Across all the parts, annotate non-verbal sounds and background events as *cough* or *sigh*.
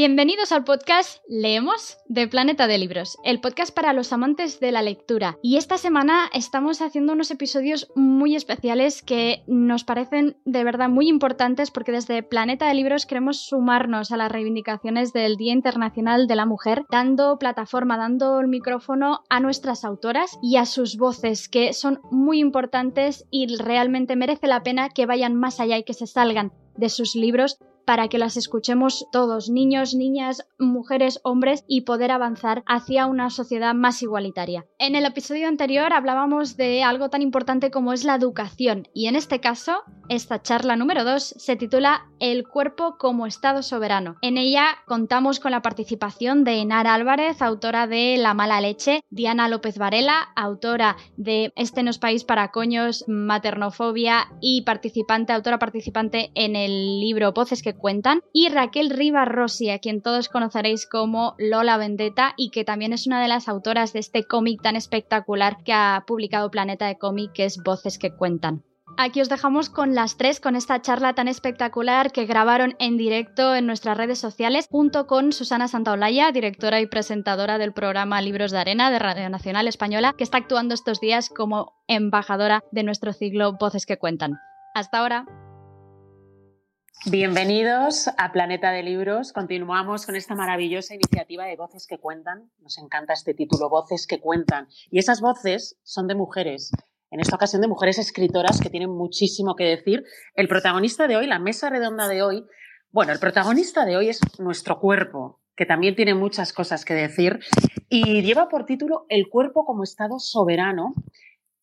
Bienvenidos al podcast Leemos de Planeta de Libros, el podcast para los amantes de la lectura. Y esta semana estamos haciendo unos episodios muy especiales que nos parecen de verdad muy importantes porque desde Planeta de Libros queremos sumarnos a las reivindicaciones del Día Internacional de la Mujer, dando plataforma, dando el micrófono a nuestras autoras y a sus voces, que son muy importantes y realmente merece la pena que vayan más allá y que se salgan de sus libros para que las escuchemos todos, niños, niñas, mujeres, hombres, y poder avanzar hacia una sociedad más igualitaria. En el episodio anterior hablábamos de algo tan importante como es la educación, y en este caso, esta charla número 2 se titula El cuerpo como Estado soberano. En ella contamos con la participación de Enar Álvarez, autora de La mala leche, Diana López Varela, autora de Este no es país para coños, maternofobia y participante, autora participante en el libro Voces que cuentan, y Raquel Rivas Rossi, a quien todos conoceréis como Lola Vendetta y que también es una de las autoras de este cómic tan espectacular que ha publicado Planeta de Cómic, que es Voces que cuentan. Aquí os dejamos con las tres, con esta charla tan espectacular que grabaron en directo en nuestras redes sociales, junto con Susana Santaolalla, directora y presentadora del programa Libros de Arena de Radio Nacional Española, que está actuando estos días como embajadora de nuestro ciclo Voces que Cuentan. Hasta ahora. Bienvenidos a Planeta de Libros. Continuamos con esta maravillosa iniciativa de Voces que Cuentan. Nos encanta este título, Voces que Cuentan. Y esas voces son de mujeres. En esta ocasión de mujeres escritoras que tienen muchísimo que decir. El protagonista de hoy, la mesa redonda de hoy, bueno, el protagonista de hoy es nuestro cuerpo, que también tiene muchas cosas que decir y lleva por título El cuerpo como Estado soberano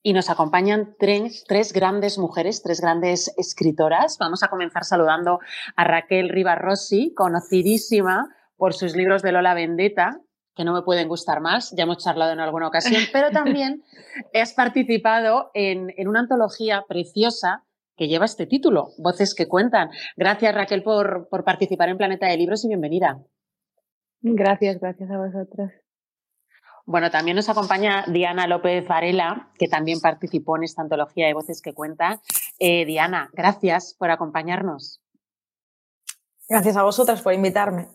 y nos acompañan tres, tres, grandes mujeres, tres grandes escritoras. Vamos a comenzar saludando a Raquel Rossi, conocidísima por sus libros de Lola Vendetta, que no me pueden gustar más, ya hemos charlado en alguna ocasión, *laughs* pero también has participado en, en una antología preciosa que lleva este título, Voces que Cuentan. Gracias Raquel por, por participar en Planeta de Libros y bienvenida. Gracias, gracias a vosotros. Bueno, también nos acompaña Diana López Varela, que también participó en esta antología de voces que cuenta. Eh, Diana, gracias por acompañarnos. Gracias a vosotras por invitarme.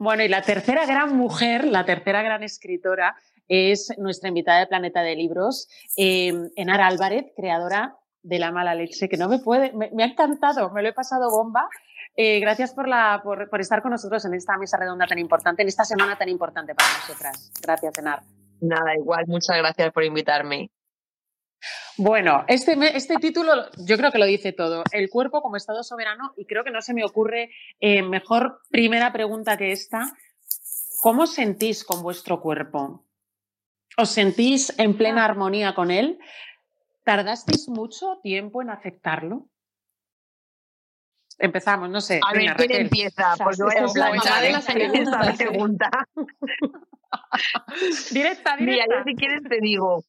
Bueno, y la tercera gran mujer, la tercera gran escritora, es nuestra invitada de Planeta de Libros, eh, Enar Álvarez, creadora de La Mala Leche, que no me puede, me ha encantado, me lo he pasado bomba eh, gracias por, la, por, estar con nosotros en esta mesa redonda tan importante, en esta semana tan importante para nosotras. Gracias, Enar. Nada, igual, muchas gracias por invitarme. Bueno, este, este título yo creo que lo dice todo. El cuerpo como Estado soberano, y creo que no se me ocurre eh, mejor primera pregunta que esta. ¿Cómo sentís con vuestro cuerpo? ¿Os sentís en plena armonía con él? ¿Tardasteis mucho tiempo en aceptarlo? Empezamos, no sé. A ver, ¿quién empieza? Pues voy a planchar esta pregunta. directa, *laughs* directa. Mira, yo si quieres te digo.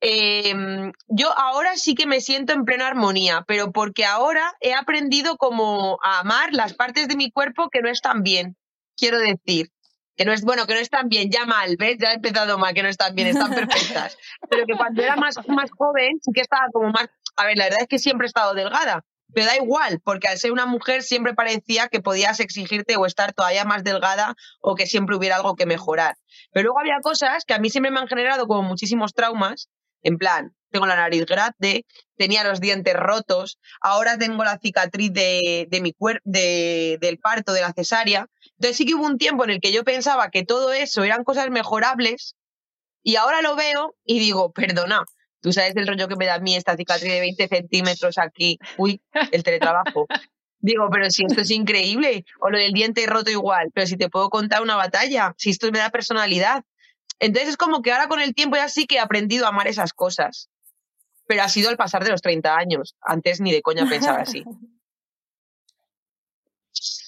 Em, yo ahora sí que me siento en plena armonía, pero porque ahora he aprendido como a amar las partes de mi cuerpo que no están bien. Quiero decir, que no es bueno, que no están bien, ya mal, ¿ves? Ya he empezado mal, que no están bien, están perfectas. *laughs* Pero que cuando era más, más joven sí que estaba como más. A ver, la verdad es que siempre he estado delgada, pero da igual, porque al ser una mujer siempre parecía que podías exigirte o estar todavía más delgada o que siempre hubiera algo que mejorar. Pero luego había cosas que a mí siempre me han generado como muchísimos traumas, en plan, tengo la nariz grande, tenía los dientes rotos, ahora tengo la cicatriz de, de mi de, del parto, de la cesárea. Entonces sí que hubo un tiempo en el que yo pensaba que todo eso eran cosas mejorables y ahora lo veo y digo, perdona, Tú sabes el rollo que me da a mí esta cicatriz de 20 centímetros aquí. Uy, el teletrabajo. Digo, pero si esto es increíble. O lo del diente roto igual. Pero si te puedo contar una batalla, si esto me da personalidad. Entonces es como que ahora con el tiempo ya sí que he aprendido a amar esas cosas. Pero ha sido al pasar de los 30 años. Antes ni de coña pensaba así.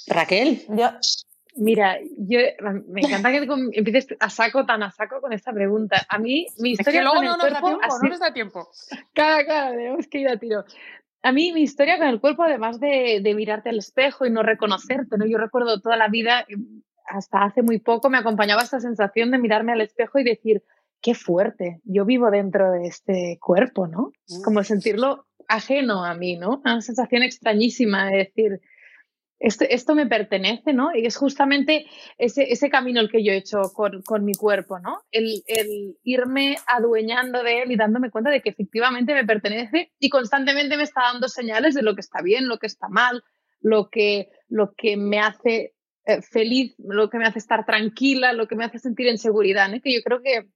Raquel. Yo, Mira, yo me encanta que empieces a saco, tan a saco con esta pregunta. A mí, mi historia con el cuerpo. no nos da tiempo. Claro, claro, tenemos que ir a tiro. A mí, mi historia con el cuerpo, además de, de mirarte al espejo y no reconocerte, ¿no? Yo recuerdo toda la vida, hasta hace muy poco, me acompañaba esta sensación de mirarme al espejo y decir, qué fuerte, yo vivo dentro de este cuerpo, ¿no? Mm. Como sentirlo ajeno a mí, ¿no? Una sensación extrañísima de decir, esto, me pertenece, ¿no? Y es justamente ese, ese camino el que yo he hecho con, con mi cuerpo, ¿no? El, el, irme adueñando de él y dándome cuenta de que efectivamente me pertenece y constantemente me está dando señales de lo que está bien, lo que está mal, lo que, lo que me hace eh, feliz, lo que me hace estar tranquila, lo que me hace sentir en seguridad, ¿no? Que yo creo que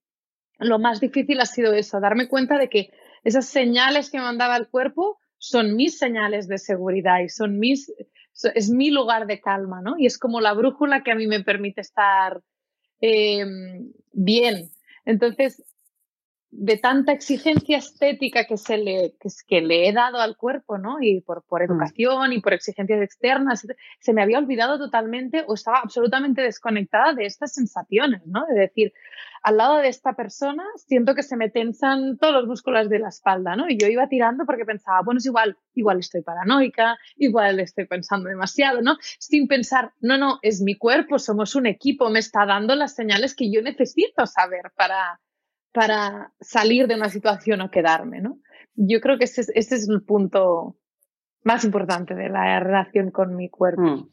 lo más difícil ha sido eso, darme cuenta de que esas señales que me mandaba el cuerpo son mis señales de seguridad y son mis es mi lugar de calma, ¿no? Y es como la brújula que a mí me permite estar em, bien. Entonces, de tanta exigencia estética que, se le, que, le he dado al cuerpo, ¿no? Y por, por mm. educación y por exigencias externas, se me había olvidado totalmente o estaba absolutamente desconectada de estas sensaciones, ¿no? De decir, al lado de esta persona siento que se me tensan todos los músculos de la espalda, ¿no? Y yo iba tirando porque pensaba, bueno, es igual, igual estoy paranoica, igual estoy pensando demasiado, ¿no? Sin pensar, no, no, es mi cuerpo, somos un equipo, me está dando las señales que yo necesito saber para, para salir de una situación o quedarme, ¿no? Yo creo que ese, es el punto más importante de la relación con mi cuerpo. Mm.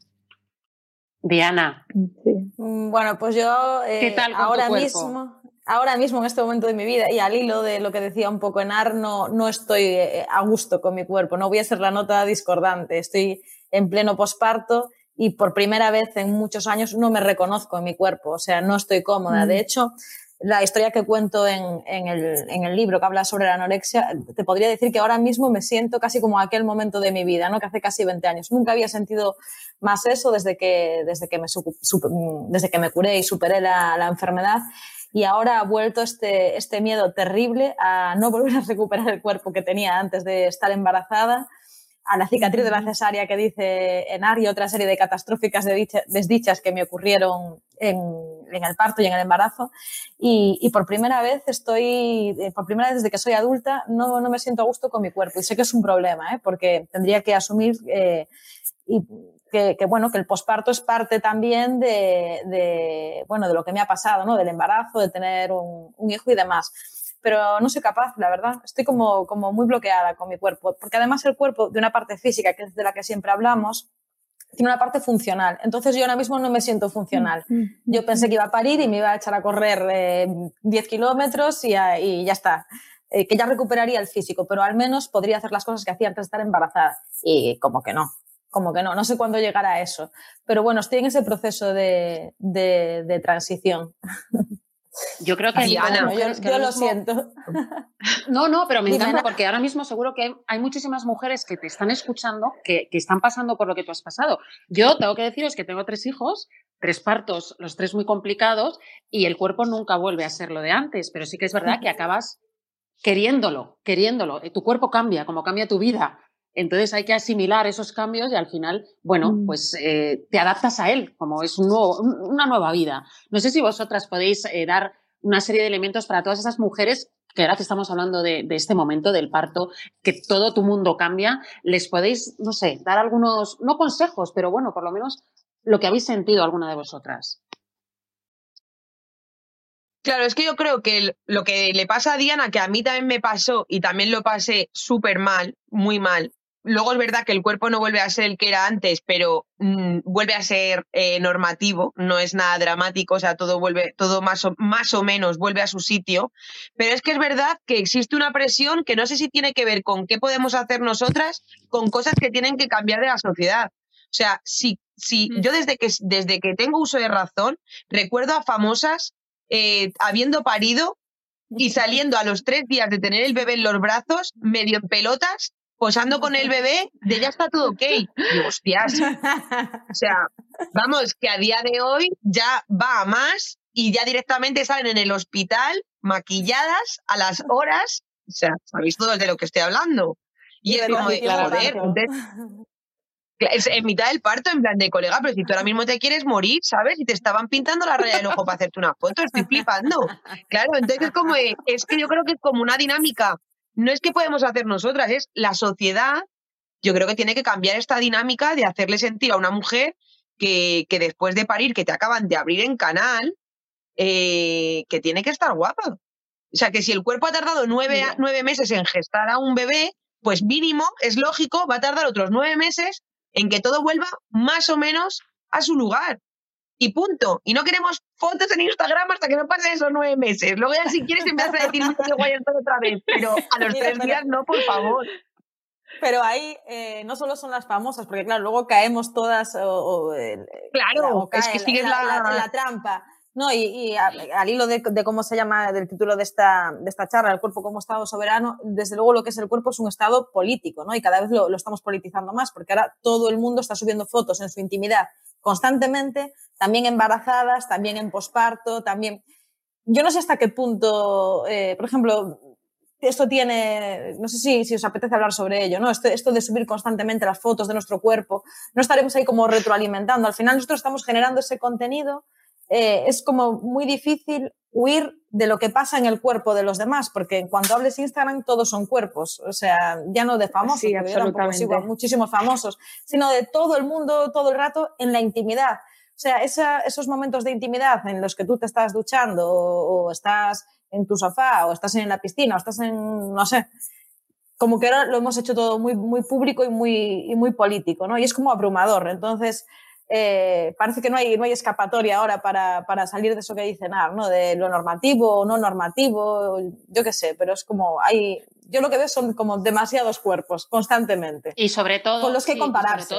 Diana. Mm, bueno, pues yo eh, ahora mismo, ahora mismo en este momento de mi vida y al hilo de lo que decía un poco Enar, no, no estoy eh, a gusto con mi cuerpo. No voy a ser la nota discordante. Estoy en pleno posparto y por primera vez en muchos años no me reconozco en mi cuerpo. O sea, no estoy cómoda. De mm. hecho, la historia que cuento en, en, el, en, el, libro que habla sobre la anorexia, te podría decir que ahora mismo me siento casi como aquel momento de mi vida, ¿no? que hace casi 20 años. Nunca había sentido más eso desde que, desde que, me, desde que me curé y superé la, la enfermedad. Y ahora ha vuelto este, este miedo terrible a no volver a recuperar el cuerpo que tenía antes de estar embarazada a la cicatriz de la cesárea que dice Enar y otra serie de catastróficas desdichas que me ocurrieron en, en, el parto y en el embarazo. Y, y, por primera vez estoy, eh, por primera vez desde que soy adulta, no, no me siento a gusto con mi cuerpo. Y sé que es un problema, ¿eh? porque tendría que asumir eh, y que, que, bueno, que el posparto es parte también de, de, bueno, de lo que me ha pasado, ¿no? Del embarazo, de tener un, un hijo y demás pero no soy capaz, la verdad. Estoy como, como muy bloqueada con mi cuerpo, porque además el cuerpo, de una parte física, que es de la que siempre hablamos, tiene una parte funcional. Entonces yo ahora mismo no me siento funcional. Mm, mm, yo mm, pensé que iba a parir y me iba a echar a correr eh, 10 kilómetros y, y, ya está. Eh, que ya recuperaría el físico, pero al menos podría hacer las cosas que hacía antes de estar embarazada. Y como que no, como que no, no sé cuándo llegará a eso. Pero bueno, estoy en ese proceso de, de, de transición. *laughs* Yo creo que Diana, yo, lo siento. No, no, pero me encanta porque ahora mismo seguro que hay, muchísimas mujeres que te están escuchando que, que, están pasando por lo que tú has pasado. Yo tengo que deciros que tengo tres hijos, tres partos, los tres muy complicados, y el cuerpo nunca vuelve a ser lo de antes, pero sí que es verdad que acabas queriéndolo, queriéndolo. Tu cuerpo cambia, como cambia tu vida. Entonces hay que asimilar esos cambios y al final, bueno, mm. pues eh, te adaptas a él, como es un nuevo, una nueva vida. No sé si vosotras podéis eh, dar una serie de elementos para todas esas mujeres que ahora que estamos hablando de, de, este momento del parto, que todo tu mundo cambia, les podéis, no sé, dar algunos, no consejos, pero bueno, por lo menos lo que habéis sentido alguna de vosotras. Claro, es que yo creo que lo que le pasa a Diana, que a mí también me pasó y también lo pasé súper mal, muy mal, Luego es verdad que el cuerpo no vuelve a ser el que era antes, pero mm, vuelve a ser eh, normativo, no es nada dramático, o sea, todo vuelve, todo más o, más o menos vuelve a su sitio. Pero es que es verdad que existe una presión que no sé si tiene que ver con qué podemos hacer nosotras con cosas que tienen que cambiar de la sociedad. O sea, si, si mm. yo desde que, desde que tengo uso de razón, recuerdo a famosas eh, habiendo parido y saliendo a los tres días de tener el bebé en los brazos, medio en pelotas, posando con el bebé, de ya está todo ok. Y hostias. O sea, vamos, que a día de hoy ya va a más y ya directamente salen en el hospital maquilladas a las horas. O sea, sabéis todos de lo que estoy hablando. Y es como, joder, es en mitad del parto, en plan de colega, pero si tú ahora mismo te quieres morir, ¿sabes? Y te estaban pintando la raya del ojo para hacerte una foto, estoy flipando. Claro, entonces es como, es que yo creo que es como una dinámica no es que podemos hacer nosotras, es la sociedad, yo creo que tiene que cambiar esta dinámica de hacerle sentir a una mujer que, que después de parir, que te acaban de abrir en canal, eh, que tiene que estar guapa. O sea, que si el cuerpo ha tardado nueve, nueve meses en gestar a un bebé, pues mínimo, es lógico, va a tardar otros nueve meses en que todo vuelva más o menos a su lugar. Y punto. Y no queremos fotos en Instagram hasta que no pasen esos nueve meses. Luego ya si quieres empiezas a decir guay otra vez. Pero a los *laughs* tres días no, por favor. Pero ahí eh, no solo son las famosas, porque claro, luego caemos todas. O, claro, es que sigues la, la, trampa. No, y, al hilo de, cómo se llama del título de esta, de esta charla, el cuerpo como Estado soberano, desde luego lo que es el cuerpo es un Estado político, ¿no? Y cada vez lo, lo estamos politizando más, porque ahora todo el mundo está subiendo fotos en su intimidad constantemente, también embarazadas, también en posparto, también... Yo no sé hasta qué punto, eh, por ejemplo, esto tiene, no sé si, si os apetece hablar sobre ello, ¿no? Esto, esto, de subir constantemente las fotos de nuestro cuerpo, no estaremos ahí como retroalimentando. Al final nosotros estamos generando ese contenido, eh, es como muy difícil huir de lo que pasa en el cuerpo de los demás, porque en cuanto hables Instagram todos son cuerpos, o sea, ya no de famosos, sí, muchísimos famosos, sino de todo el mundo, todo el rato en la intimidad. O sea, esos momentos de intimidad en los que tú te estás duchando o, estás en tu sofá o estás en la piscina o estás en, no sé, como que ahora lo hemos hecho todo muy, muy público y muy, y muy político, ¿no? Y es como abrumador. Entonces, eh, parece que no hay, no hay escapatoria ahora para, para salir de eso que dice Nar, ¿no? De lo normativo o no normativo, yo qué sé, pero es como hay, yo lo que veo son como demasiados cuerpos constantemente. Y sobre todo... Con los que compararse.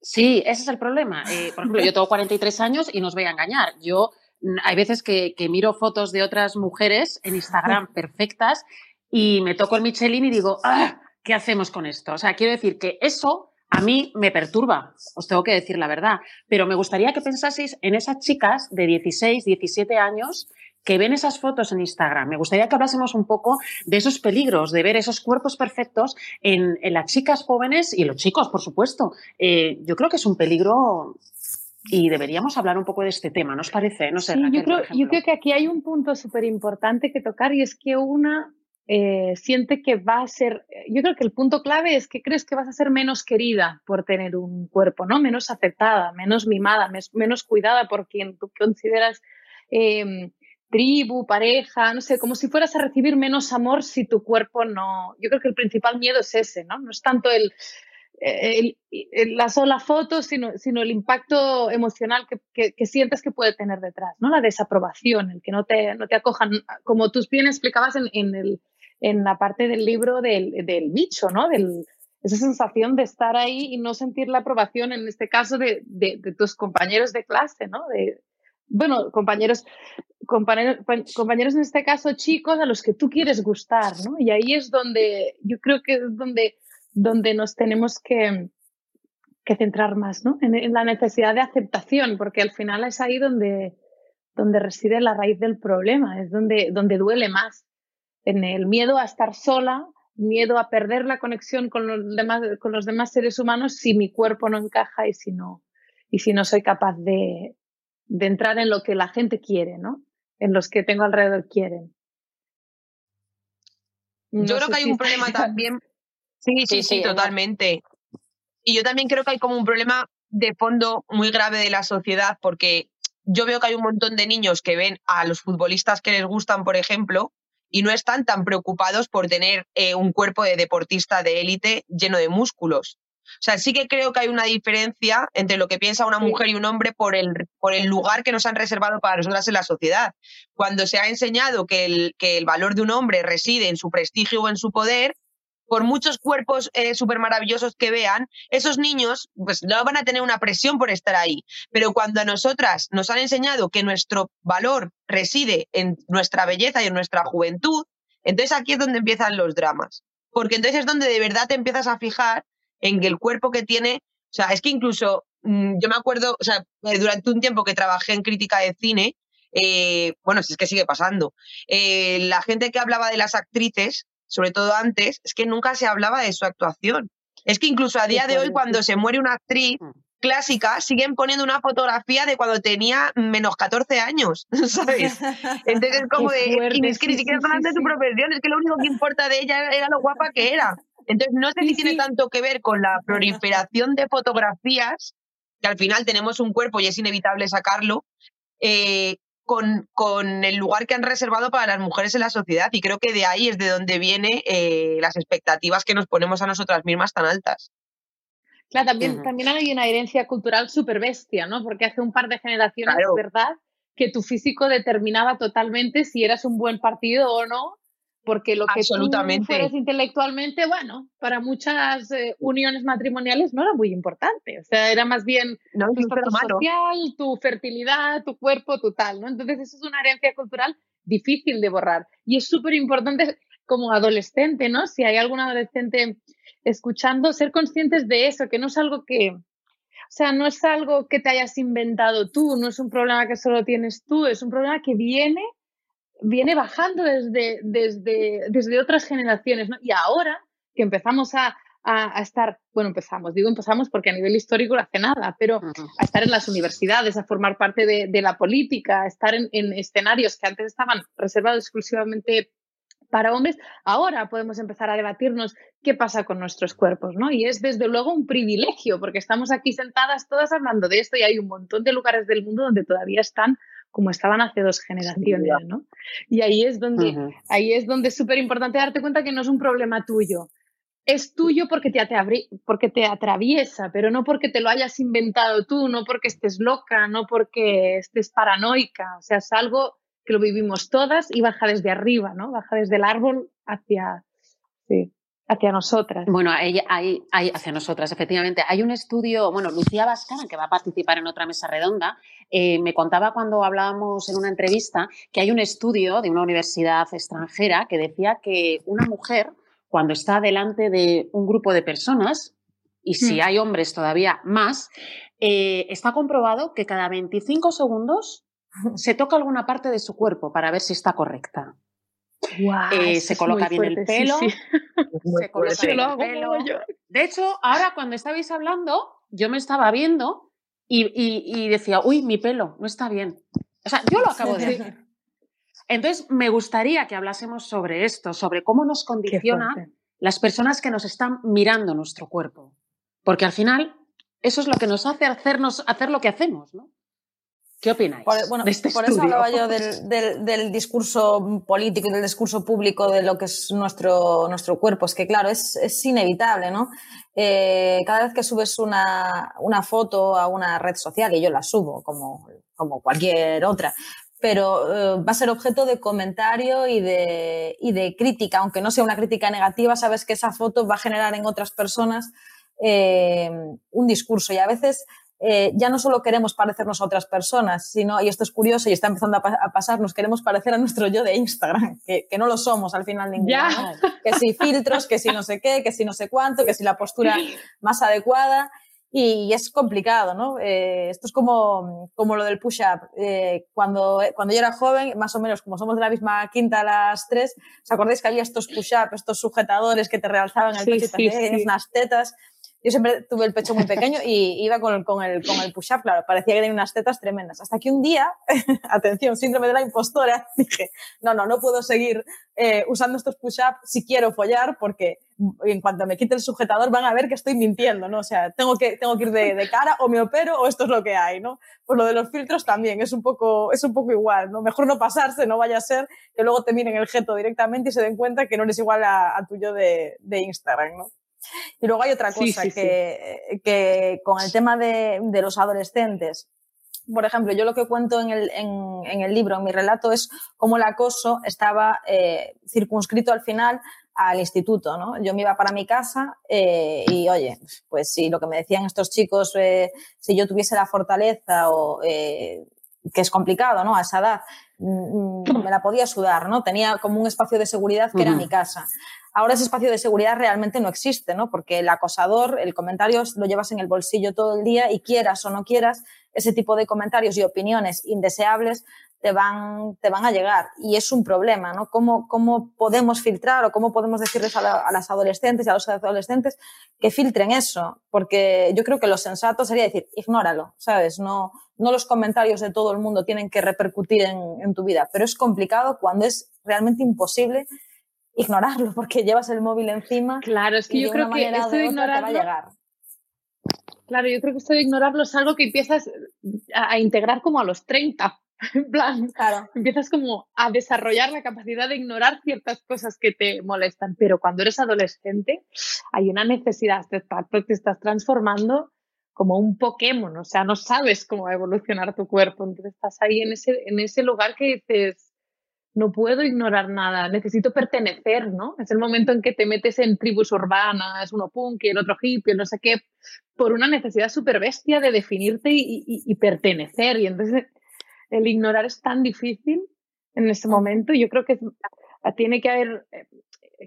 Sí, ese es el problema. Eh, por ejemplo, yo tengo 43 años y no os voy a engañar. Yo mm, hay veces que, que miro fotos de otras mujeres en Instagram *laughs* perfectas y me toco el Michelin y digo, ah, ¿qué hacemos con esto? O sea, quiero decir que eso a mí me perturba, os tengo que decir la verdad, pero me gustaría que pensaseis en esas chicas de 16, 17 años que ven esas fotos en Instagram. Me gustaría que hablásemos un poco de esos peligros, de ver esos cuerpos perfectos en, las chicas jóvenes y en los chicos, por supuesto. Eh, yo creo que es un peligro y deberíamos hablar un poco de este tema, ¿no os parece? No sé, yo, creo, yo creo que aquí hay un punto súper importante que tocar y es que una eh, siente que va a ser, yo creo que el punto clave es que crees que vas a ser menos querida por tener un cuerpo, ¿no? Menos aceptada, menos mimada, menos cuidada por quien tú consideras em, tribu, pareja, no sé, como si fueras a recibir menos amor si tu cuerpo no. Yo creo que el principal miedo es ese, ¿no? No es tanto el, la sola foto, sino, sino, el impacto emocional que, que, sientes que puede tener detrás, ¿no? La desaprobación, el que no te, no te acojan, como tú bien explicabas en, en el, en la parte del libro del, del bicho, ¿no? Del, esa sensación de estar ahí y no sentir la aprobación, en este caso, de, de, tus compañeros de clase, ¿no? De, bueno, compañeros, compañeros, compañeros en este caso chicos a los que tú quieres gustar, ¿no? Y ahí es donde, yo creo que es donde, donde nos tenemos que, que centrar más, ¿no? En, en, la necesidad de aceptación, porque al final es ahí donde, donde reside la raíz del problema, es donde, donde duele más en el miedo a estar sola, miedo a perder la conexión con los demás, con los demás seres humanos si mi cuerpo no encaja y si no, y si no soy capaz de, de entrar en lo que la gente quiere, ¿no? En los que tengo alrededor quieren. yo creo que hay un problema también. *laughs* Sí, sí, sí, totalmente. Y yo también creo que hay como un problema de fondo muy grave de la sociedad porque yo veo que hay un montón de niños que ven a los futbolistas que les gustan, por ejemplo, y no están tan preocupados por tener eh, un cuerpo de deportista de élite lleno de músculos. O sea, sí que creo que hay una diferencia entre lo que piensa una mujer y un hombre por el, por el lugar que nos han reservado para nosotras en la sociedad. Cuando se ha enseñado que el, que el valor de un hombre reside en su prestigio o en su poder, por muchos cuerpos eh, súper maravillosos que vean, esos niños pues no van a tener una presión por estar ahí. Pero cuando a nosotras nos han enseñado que nuestro valor reside en nuestra belleza y en nuestra juventud, entonces aquí es donde empiezan los dramas. Porque entonces es donde de verdad te empiezas a fijar en que el cuerpo que tiene, o sea, es que incluso mm, yo me acuerdo, o sea, eh, durante un tiempo que trabajé en crítica de cine, eh, bueno, si es que sigue pasando, la gente que hablaba de las actrices sobre todo antes, es que nunca se hablaba de su actuación. Es que incluso a día de hoy, cuando se muere una actriz mm. clásica, siguen poniendo una fotografía de cuando tenía menos 14 años, *laughs* ¿sabes? Entonces es *laughs* como de, es que ni siquiera están de su profesión, es que lo único que importa de ella era lo guapa que era. Entonces no sé si tiene tanto que ver con la proliferación de fotografías, que al final tenemos un cuerpo y es inevitable sacarlo, eh, con, con, el lugar que han reservado para las mujeres en la sociedad. Y creo que de ahí es de donde vienen eh, las expectativas que nos ponemos a nosotras mismas tan altas. Claro, también, también hay una herencia cultural súper bestia, ¿no? Porque hace un par de generaciones, es verdad, que tu físico determinaba totalmente si eras un buen partido o no, porque lo que tú fueras intelectualmente, bueno, para muchas eh, uniones matrimoniales no era muy importante, o sea, era más bien tu estado social, tu fertilidad, tu cuerpo, tu tal, ¿no? Entonces eso es una herencia cultural difícil de borrar y es súper importante como adolescente, ¿no? Si hay algún adolescente escuchando, ser conscientes de eso, que no es algo que, o sea, no es algo que te hayas inventado tú, no es un problema que solo tienes tú, es un problema que viene viene bajando desde, desde, desde otras generaciones, ¿no? Y ahora que empezamos a, a, estar, bueno, empezamos, digo empezamos porque a nivel histórico no hace nada, pero a estar en las universidades, a formar parte de, de la política, a estar en, en, escenarios que antes estaban reservados exclusivamente para hombres, ahora podemos empezar a debatirnos qué pasa con nuestros cuerpos, ¿no? Y es desde luego un privilegio, porque estamos aquí sentadas todas hablando de esto y hay un montón de lugares del mundo donde todavía están como estaban hace dos generaciones, ¿no? Y ahí es donde, ahí es donde es súper importante darte cuenta que no es un problema tuyo. Es tuyo porque te, porque te atraviesa, pero no porque te lo hayas inventado tú, no porque estés loca, no porque estés paranoica. O sea, es algo que lo vivimos todas y baja desde arriba, ¿no? Baja desde el árbol hacia, sí hacia nosotras. Bueno, hay, hay, hacia nosotras, efectivamente. Hay un estudio, bueno, Lucía Vascara, que va a participar en otra mesa redonda, eh, me contaba cuando hablábamos en una entrevista que hay un estudio de una universidad extranjera que decía que una mujer, cuando está delante de un grupo de personas, y si hmm. hay hombres todavía más, eh, está comprobado que cada 25 segundos *laughs* se toca alguna parte de su cuerpo para ver si está correcta. Eh, se coloca bien el pelo. *laughs* Se coloca bien el pelo. De hecho, ahora cuando estabais hablando, yo me estaba viendo y, decía, uy, mi pelo no está bien. O sea, yo lo acabo de hacer. *laughs* Entonces, me gustaría que hablásemos sobre esto, sobre cómo nos condiciona las personas que nos están mirando nuestro cuerpo. Porque al final, eso es lo que nos hace hacernos, hacer lo que hacemos, ¿no? ¿Qué opináis? Por, bueno, este por eso hablaba yo del, discurso político y del discurso público de lo que es nuestro, nuestro cuerpo. Es que, claro, es, inevitable, ¿no? Eh, cada vez que subes una, foto a una red social, y yo la subo como, como cualquier otra, pero eh, va a ser objeto de comentario y de, de crítica, aunque no sea una crítica negativa, sabes que esa foto va a generar en otras personas eh, un discurso y a veces eh, ya no solo queremos parecernos a otras personas, sino, y esto es curioso y está empezando a, pasar, nos queremos parecer a nuestro yo de Instagram, *laughs* que, no lo somos al final ninguno. Que si filtros, que si no sé qué, que si no sé cuánto, que si la postura más adecuada. Y, es complicado, ¿no? Eh, esto es como, como lo del push-up. Eh, cuando, cuando yo era joven, más o menos como somos de la misma quinta a las tres, ¿os acordáis que había estos push-up, estos sujetadores que te realzaban el pecho y también unas tetas? Yo siempre tuve el pecho muy pequeño y iba con el, con el, con el push-up, claro, parecía que tenía unas tetas tremendas. Hasta que un día, *laughs* atención, síndrome de la impostora, *laughs* dije, no, no, no puedo seguir eh, usando estos push-up si quiero follar porque en cuanto me quite el sujetador van a ver que estoy mintiendo, ¿no? O sea, tengo que, tengo que ir de, de, cara o me opero o esto es lo que hay, ¿no? Pues lo de los filtros también es un poco, es un poco igual, ¿no? Mejor no pasarse, no vaya a ser que luego te miren el jeto directamente y se den cuenta que no eres igual a, a tuyo de, de Instagram, ¿no? Y luego hay otra cosa que, que, con el tema de, de, los adolescentes, por ejemplo, yo lo que cuento en el, en, en el libro, en mi relato, es cómo el acoso estaba eh, circunscrito al final al instituto, ¿no? Yo me iba para mi casa eh, y, oye, pues si lo que me decían estos chicos, eh, si yo tuviese la fortaleza o eh, que es complicado, ¿no? A esa edad, mm, mm, me la podía sudar, ¿no? Tenía como un espacio de seguridad que era mi casa. Ahora ese espacio de seguridad realmente no existe, ¿no? Porque el acosador, el comentario lo llevas en el bolsillo todo el día y quieras o no quieras, ese tipo de comentarios y opiniones indeseables te van, te van a llegar. Y es un problema, ¿no? ¿Cómo, cómo podemos filtrar o cómo podemos decirles a, las adolescentes y a los adolescentes que filtren eso? Porque yo creo que lo sensato sería decir, ignóralo, ¿sabes? No, no los comentarios de todo el mundo tienen que repercutir en tu vida, pero es complicado cuando es realmente imposible ignorarlo porque llevas el móvil encima. Claro, es que yo creo que esto de ignorarlo. llegar. Claro, yo creo que esto de ignorarlo es algo que empiezas a, integrar como a los 30. *laughs* En plan, claro. empiezas como a desarrollar la capacidad de ignorar ciertas cosas que te molestan, pero cuando eres adolescente hay una necesidad, te, te estás transformando como un Pokémon, o sea, no sabes cómo va a evolucionar tu cuerpo, entonces estás ahí en ese, en ese lugar que dices, no puedo ignorar nada, necesito pertenecer, ¿no? Es el momento en que te metes en tribus urbanas, uno punk y el otro hippie, no sé qué, por una necesidad súper bestia de definirte y, pertenecer. Y entonces el ignorar es tan difícil en ese momento. Yo creo que tiene que haber, eh,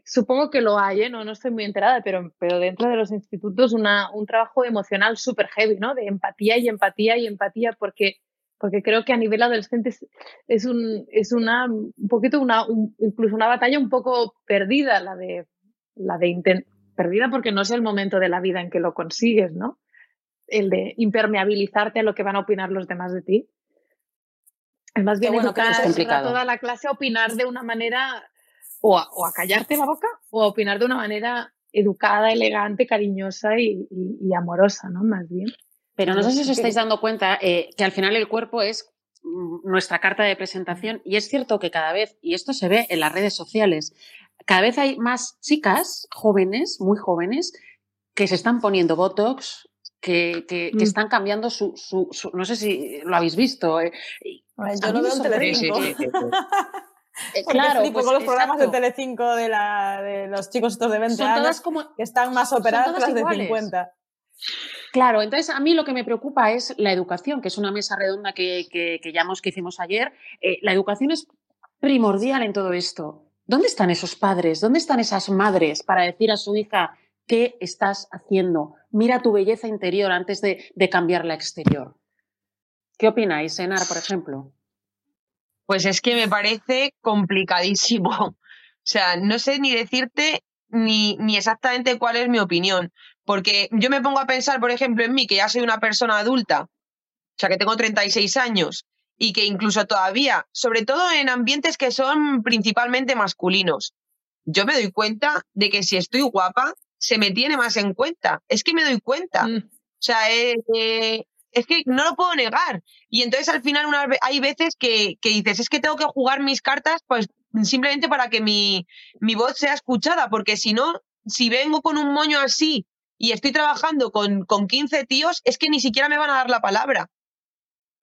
supongo que lo hay, ¿eh? no, no estoy muy enterada, pero, pero dentro de los institutos una, un trabajo emocional súper heavy, ¿no? De empatía y empatía y empatía, porque porque creo que a nivel adolescente es, un, es una, un poquito una, incluso una batalla un poco perdida, la de, la de perdida porque no es el momento de la vida en que lo consigues, ¿no? El de impermeabilizarte a lo que van a opinar los demás de ti. Es más bien bueno, educar a toda la clase a opinar de una manera, o a, o a, callarte la boca, o a opinar de una manera educada, elegante, cariñosa y, y amorosa, ¿no? Más bien. Pero no sé si os estáis dando cuenta eh, que al final el cuerpo es mm, nuestra carta de presentación y es cierto que cada vez, y esto se ve en las redes sociales, cada vez hay más chicas jóvenes, muy jóvenes, que se están poniendo Botox, que, que, mm. están cambiando su, su, No sé si lo habéis visto. Eh, yo lo veo en Telecinco. *laughs* Eh, claro, pues, con los programas de Telecinco de, la, de los chicos estos de 20 años como, que están más operadas que las de 50. Claro, entonces a mí lo que me preocupa es la educación, que es una mesa redonda que, que, que llamamos que hicimos ayer. Eh, la educación es primordial en todo esto. ¿Dónde están esos padres? ¿Dónde están esas madres para decir a su hija qué estás haciendo? Mira tu belleza interior antes de, de cambiar la exterior. ¿Qué opináis, Enar, por ejemplo? Pues es que me parece complicadísimo. *laughs* O sea, no sé ni decirte ni, ni exactamente cuál es mi opinión. Porque yo me pongo a pensar, por ejemplo, en mí, que ya soy una persona adulta, o sea, que tengo 36 años, y que incluso todavía, sobre todo en ambientes que son principalmente masculinos, yo me doy cuenta de que si estoy guapa, se me tiene más en cuenta. Es que me doy cuenta. Mm. O sea, eh, eh, es que no lo puedo negar. Y entonces al final una, hay veces que, que, dices, es que tengo que jugar mis cartas pues simplemente para que mi, mi voz sea escuchada, porque si no, si vengo con un moño así y estoy trabajando con, con 15 tíos, es que ni siquiera me van a dar la palabra.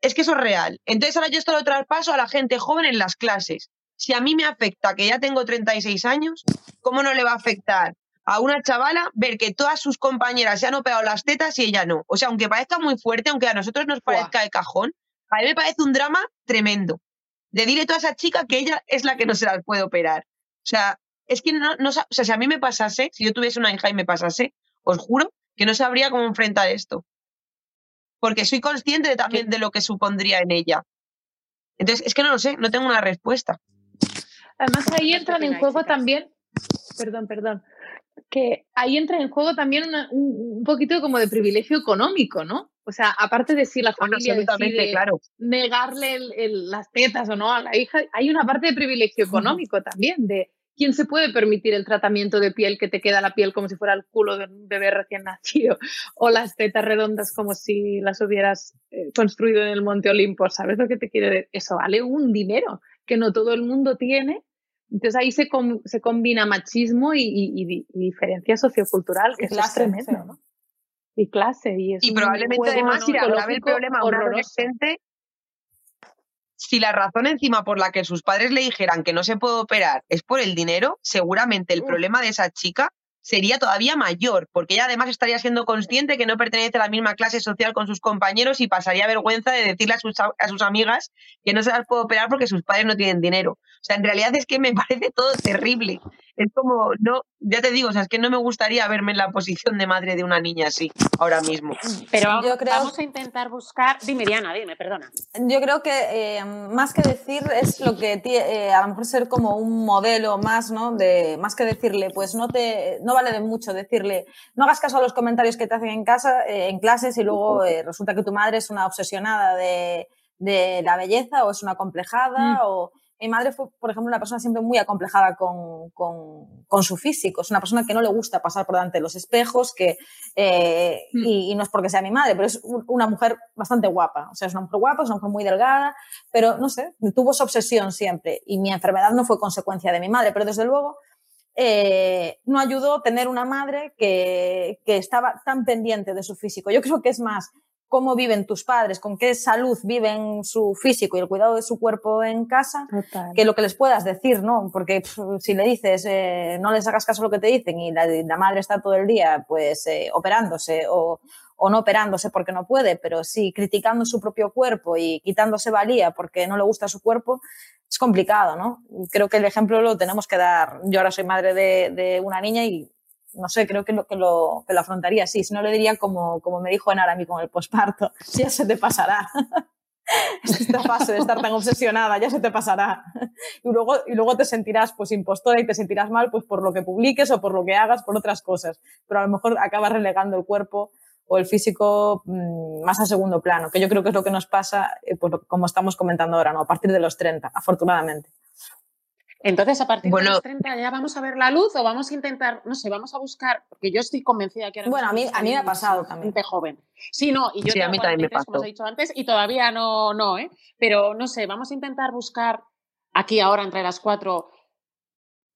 Es que eso es real. Entonces ahora yo esto lo traspaso a la gente joven en las clases. Si a mí me afecta que ya tengo 36 años, ¿cómo no le va a afectar a una chavala ver que todas sus compañeras se han operado las tetas y ella no? O sea, aunque parezca muy fuerte, aunque a nosotros nos parezca de cajón, a mí me parece un drama tremendo. De dile a toda esa chica que ella es la que no se las puede operar. O sea, es que no, no, o sea, si a mí me pasase, si yo tuviese una hija y me pasase, os juro que no sabría cómo enfrentar esto. Porque soy consciente también de lo que supondría en ella. Entonces, es que no lo sé, no tengo una respuesta. Además, ahí entran en juego también, perdón, perdón, que ahí entra en juego también un, poquito como de privilegio económico, ¿no? O sea, aparte de si la familia decide claro. negarle las tetas o no a la hija, hay una parte de privilegio económico también, de ¿Quién se puede permitir el tratamiento de piel que te queda la piel como si fuera el culo de un bebé recién nacido? *laughs* O las tetas redondas como si las hubieras eh, construido en el Monte Olimpo. ¿Sabes lo que te quiero decir? Eso vale un dinero que no todo el mundo tiene. Entonces ahí se, se combina machismo y, diferencia sociocultural, que es tremendo, ¿no? Y clase. Y, es y probablemente además, si el problema a un adolescente si la razón encima por la que sus padres le dijeran que no se puede operar es por el dinero, seguramente el problema de esa chica sería todavía mayor, porque ella además estaría siendo consciente que no pertenece a la misma clase social con sus compañeros y pasaría vergüenza de decirle a sus, a sus amigas que no se las puede operar porque sus padres no tienen dinero. O sea, en realidad es que me *laughs* parece todo terrible. Es como, no, ya te digo, o sea, es que no me gustaría verme en la posición de madre de una niña así, ahora mismo. Pero vamos, a intentar buscar, dime Diana, dime, perdona. Yo creo que eh, más que decir es lo que eh, a lo mejor ser como un modelo más, ¿no? De, más que decirle, pues no te, no vale de mucho decirle, no hagas caso a los comentarios que te hacen en casa, eh, en clases y luego eh, resulta que tu madre es una obsesionada de, de, la belleza o es una complejada mm. o mi madre fue, por ejemplo, una persona siempre muy acomplejada con, con, su físico. Es una persona que no le gusta pasar por delante de los espejos, que, eh, mm. y, no es porque sea mi madre, pero es una mujer bastante guapa. O sea, es una mujer guapa, es una mujer muy delgada, pero no sé, tuvo esa obsesión siempre. Y mi enfermedad no fue consecuencia de mi madre, pero desde luego eh, no ayudó tener una madre que, que estaba tan pendiente de su físico. Yo creo que es más cómo viven tus padres, con qué salud viven su físico y el cuidado de su cuerpo en casa, que lo que les puedas decir, ¿no? Porque si le dices, eh, no les hagas caso a lo que te dicen y la, madre está todo el día, pues, eh, operándose o, o no operándose porque no puede, pero sí criticando su propio cuerpo y quitándose valía porque no le gusta su cuerpo, es complicado, ¿no? Creo que el ejemplo lo tenemos que dar. Yo ahora soy madre de, de una niña y no sé, creo que lo, que lo, que lo afrontaría así. Si no, le diría como, como me dijo Enara a mí con el posparto, *laughs* ya se te pasará. *laughs* Esta fase de estar tan obsesionada, ya se te pasará. Y luego, y luego te sentirás pues impostora y te sentirás mal pues por lo que publiques o por lo que hagas, por otras cosas. Pero a lo mejor acabas relegando el cuerpo o el físico mmm, más a segundo plano, que yo creo que es lo que nos pasa, eh, pues, como estamos comentando ahora, ¿no? a partir de los 30, afortunadamente. Entonces, a partir de los 30 ya vamos a ver la luz o vamos a intentar, no sé, vamos a buscar, porque yo estoy convencida que ahora Bueno, a mí, a mí me ha pasado también. Gente joven. Sí, no, y yo sí, a mí también me pasó. como os he dicho antes, y todavía no, no, ¿eh? Pero no sé, vamos a intentar buscar aquí ahora entre las cuatro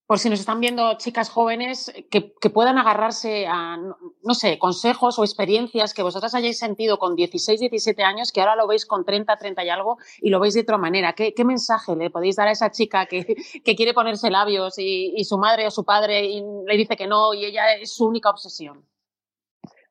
por si nos están viendo chicas jóvenes que, puedan agarrarse a, no sé, consejos o experiencias que vosotras hayáis sentido con 16, 17 años, que ahora lo veis con 30, 30 y algo y lo veis de otra manera. ¿Qué, mensaje le podéis dar a esa chica que, *laughs* quiere ponerse labios y, su madre o su padre le dice que no y ella es su única obsesión?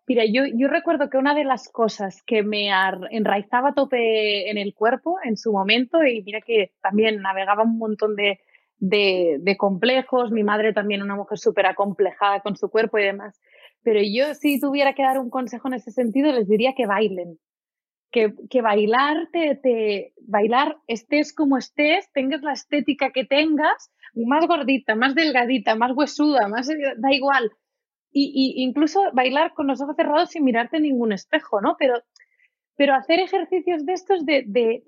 Mira, yo, yo recuerdo que una de las cosas que me enraizaba a tope en el cuerpo en su momento, y mira que también navegaba un montón de, de, complejos, mi madre también una mujer súper acomplejada con su cuerpo y demás. Pero yo si tuviera que dar un consejo en ese sentido, les diría que bailen. Que, que bailar, te, bailar, estés como estés, tengas la estética que tengas, más gordita, más delgadita, más huesuda, más, eh, da igual. Y, incluso bailar con los ojos cerrados sin mirarte ningún espejo, ¿no? Pero, pero hacer ejercicios de estos de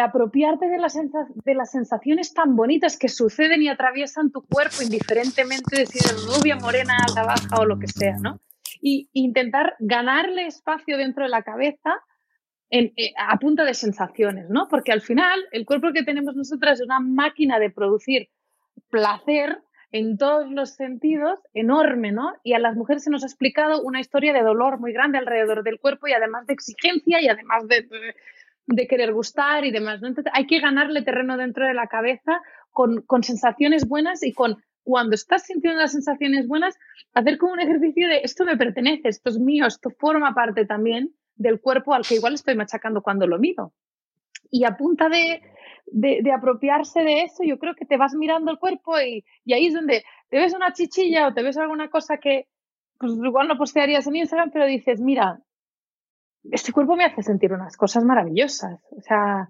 apropiarte de las, de las sensaciones tan bonitas que suceden y atraviesan tu cuerpo, indiferentemente de si eres rubia, morena, alta, baja o lo que sea, ¿no? Y intentar ganarle espacio dentro de la cabeza eh, a punta de sensaciones, ¿no? Porque al final el cuerpo que tenemos nosotras es una máquina de producir placer en todos los sentidos enorme, ¿no? Y a las mujeres se nos ha explicado una historia de dolor muy grande alrededor del cuerpo y además de exigencia y además de, de querer gustar y demás. ¿no? Entonces hay que ganarle terreno dentro de la cabeza con, con, sensaciones buenas y con cuando estás sintiendo las sensaciones buenas, hacer como un ejercicio de esto me pertenece, esto es mío, esto forma parte también del cuerpo al que igual estoy machacando cuando lo miro. Y a punta de, de, de apropiarse de eso, yo creo que te vas mirando el cuerpo y, y, ahí es donde te ves una chichilla o te ves alguna cosa que pues igual no postearías en Instagram, pero dices, mira, este cuerpo me hace sentir unas cosas maravillosas. O sea,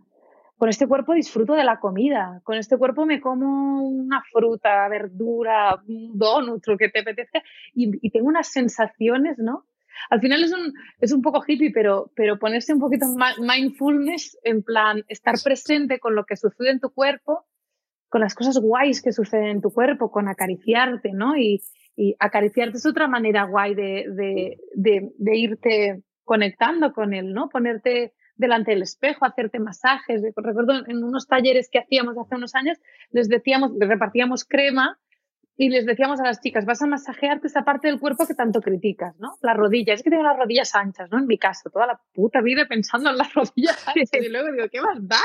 con este cuerpo disfruto de la comida, con este cuerpo me como una fruta, verdura, un donut, lo que te apetezca, y, tengo unas sensaciones, ¿no? Al final es un, es un poco hippie, pero, pero ponerse un poquito mindfulness, en plan, estar presente con lo que sucede en tu cuerpo, con las cosas guays que suceden en tu cuerpo, con acariciarte, ¿no? Y, y acariciarte es otra manera guay de, de irte conectando con él, ¿no? Ponerte delante del espejo, hacerte masajes. Recuerdo en unos talleres que hacíamos hace unos años, les decíamos, les repartíamos crema y les decíamos a las chicas, vas a masajearte esa parte del cuerpo que tanto criticas, ¿no? Las rodillas. Es que tengo las rodillas anchas, ¿no? En mi caso, toda la puta vida pensando en las *laughs* rodillas anchas. Y luego digo, ¿qué más da?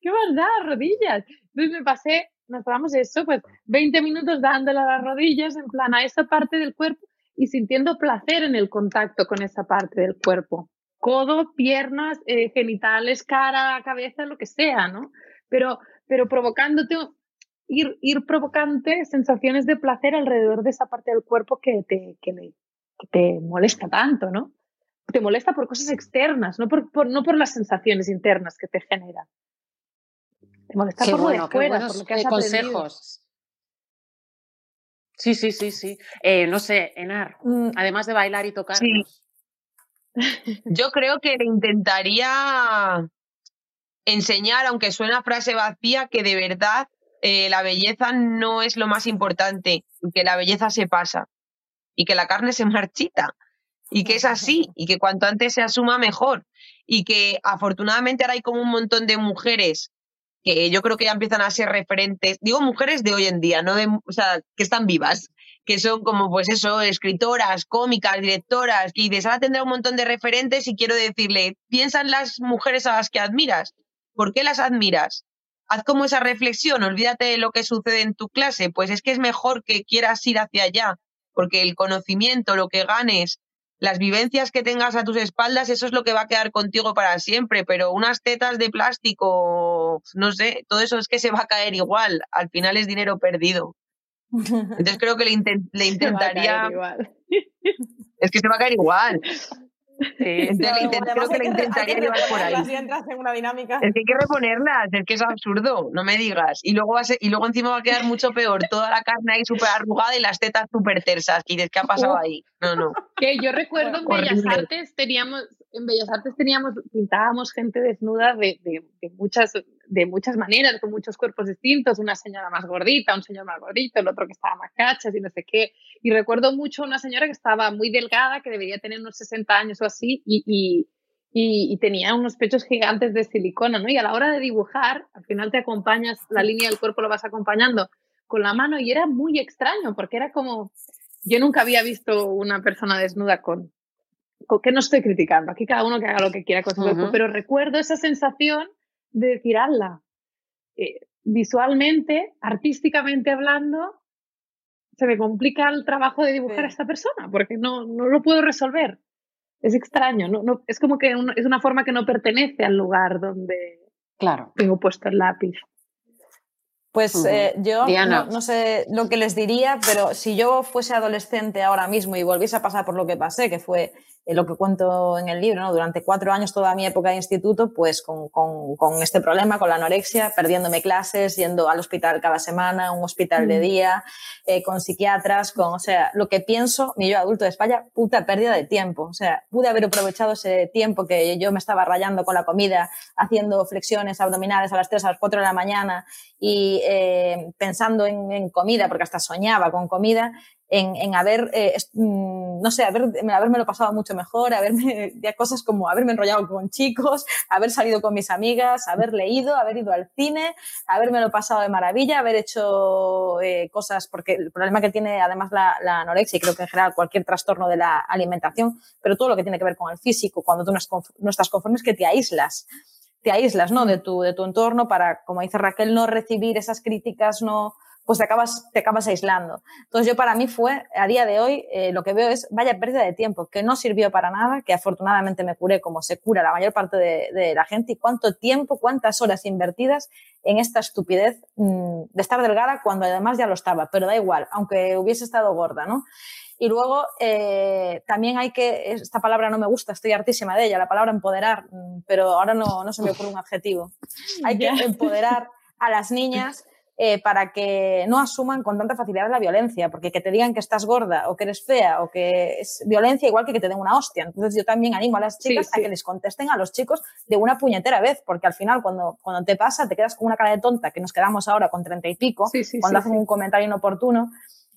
¿Qué más da rodillas? Entonces me pasé, nos pasamos eso, pues 20 minutos dándole a las rodillas en plan a esa parte del cuerpo y sintiendo placer en el contacto con esa parte del cuerpo. Codo, piernas, eh, genitales, cara, cabeza, lo que sea, ¿no? Pero, pero provocándote, ir, ir provocante sensaciones de placer alrededor de esa parte del cuerpo que te, que, te molesta tanto, ¿no? Te molesta por cosas externas, no por, no por las sensaciones internas que te generan. Te molesta por lo de fuera, por lo que has consejos. Sí, sí, sí, sí. Eh, no sé, Enar, mm. además de bailar y tocar. Yo creo que le intentaría enseñar, aunque suena frase vacía, que de verdad eh, la belleza no es lo más importante, que la belleza se pasa y que la carne se *laughs* marchita y que es así y que cuanto antes se asuma mejor y que afortunadamente ahora hay como un montón de mujeres que yo creo que ya empiezan a ser referentes, digo mujeres de hoy en día, no de, o sea, que están vivas, que son como pues eso, escritoras, cómicas, directoras, que dices, ahora tendrá un montón de referentes y quiero decirle, piensa en las mujeres a las que admiras, ¿por qué las admiras? Haz como esa reflexión, olvídate de lo que sucede en tu clase, pues es que es mejor que quieras ir hacia allá, porque el conocimiento, lo que ganes, las vivencias que tengas a tus espaldas, eso es lo que va a quedar contigo para siempre, pero unas tetas de plástico, no sé, todo eso es que se va a caer igual, al final es dinero perdido. Entonces creo que le, *laughs* intentaría... Es que se va a caer igual. creo que le intentaría llevar por ahí. en una dinámica. Es que hay que reponerlas, es que es absurdo, no me digas. Y luego, va y luego encima va a quedar mucho peor, toda la carne ahí súper arrugada y las tetas súper tersas. ¿Qué ha pasado ahí? No, no. Que yo recuerdo en Bellas Artes teníamos, en Bellas Artes teníamos, pintábamos gente desnuda de, de, muchas, de muchas maneras, con muchos cuerpos distintos, una señora más gordita, un señor más gordito, el otro que estaba más cachas y no sé qué. Y recuerdo mucho una señora que estaba muy delgada, que debería tener unos 60 años o así, y, y, y, tenía unos pechos gigantes de silicona, ¿no? Y a la hora de dibujar, al final te acompañas, la línea del cuerpo lo vas acompañando con la mano y era muy extraño, porque era como, yo nunca había visto una persona desnuda con, que no estoy criticando, aquí cada uno que haga lo que quiera con su cuerpo, pero recuerdo esa sensación de decir, ala, eh, visualmente, artísticamente hablando, se me complica el trabajo de dibujar a esta persona porque no, no lo puedo resolver. Es extraño, no, no, es como que es una forma que no pertenece al lugar donde claro. tengo puesto el lápiz. Pues eh, yo no, sé lo que les diría, pero si yo fuese adolescente ahora mismo y volviese a pasar por lo que pasé, que fue eh, lo que cuento en el libro, ¿no? durante cuatro años, toda mi época de instituto, pues con, con, con, este problema, con la anorexia, perdiéndome clases, yendo al hospital cada semana, un hospital de mm. día, eh, con psiquiatras, con, o sea, lo que pienso, mi yo adulto de España, puta pérdida de tiempo. O sea, pude haber aprovechado ese tiempo que yo me estaba rayando con la comida, haciendo flexiones abdominales a las 3, a las 4 de la mañana y eh, pensando en, en comida, porque hasta soñaba con comida, en, en haber, eh, mm, no sé, haber, haberme lo pasado mucho mejor, haberme, *laughs* ya cosas como haberme enrollado con chicos, haber salido con mis amigas, haber leído, haber ido al cine, haberme lo pasado de maravilla, haber hecho eh, cosas, porque el problema que tiene además la, la, anorexia y creo que en general cualquier trastorno de la alimentación, pero todo lo que tiene que ver con el físico, cuando tú no, estás conforme es que te aíslas te aíslas, ¿no? De tu, de tu entorno para, como dice Raquel, no recibir esas críticas, no, pues te acabas, te acabas aislando. Entonces yo para mí fue, a día de hoy, eh, lo que veo es vaya pérdida de tiempo, que no sirvió para nada, que afortunadamente me curé como se cura la mayor parte de, la gente y cuánto tiempo, cuántas horas invertidas en esta estupidez mm, de estar delgada cuando además ya lo estaba, pero da igual, aunque hubiese estado gorda, ¿no? Y luego eh, también hay que, esta palabra no me gusta, estoy hartísima de ella, la palabra empoderar, mm, pero ahora no, no se me ocurre un adjetivo. Hay que empoderar a las *laughs* niñas eh, para que no asuman con tanta facilidad la violencia, porque que te digan que estás gorda o que eres fea o que es violencia igual que que te den una hostia. Entonces yo también animo a las chicas a que les contesten a los chicos de una puñetera vez, porque al final cuando, cuando te pasa te quedas con una cara de tonta, que nos quedamos ahora con treinta y pico, cuando hacen un comentario inoportuno.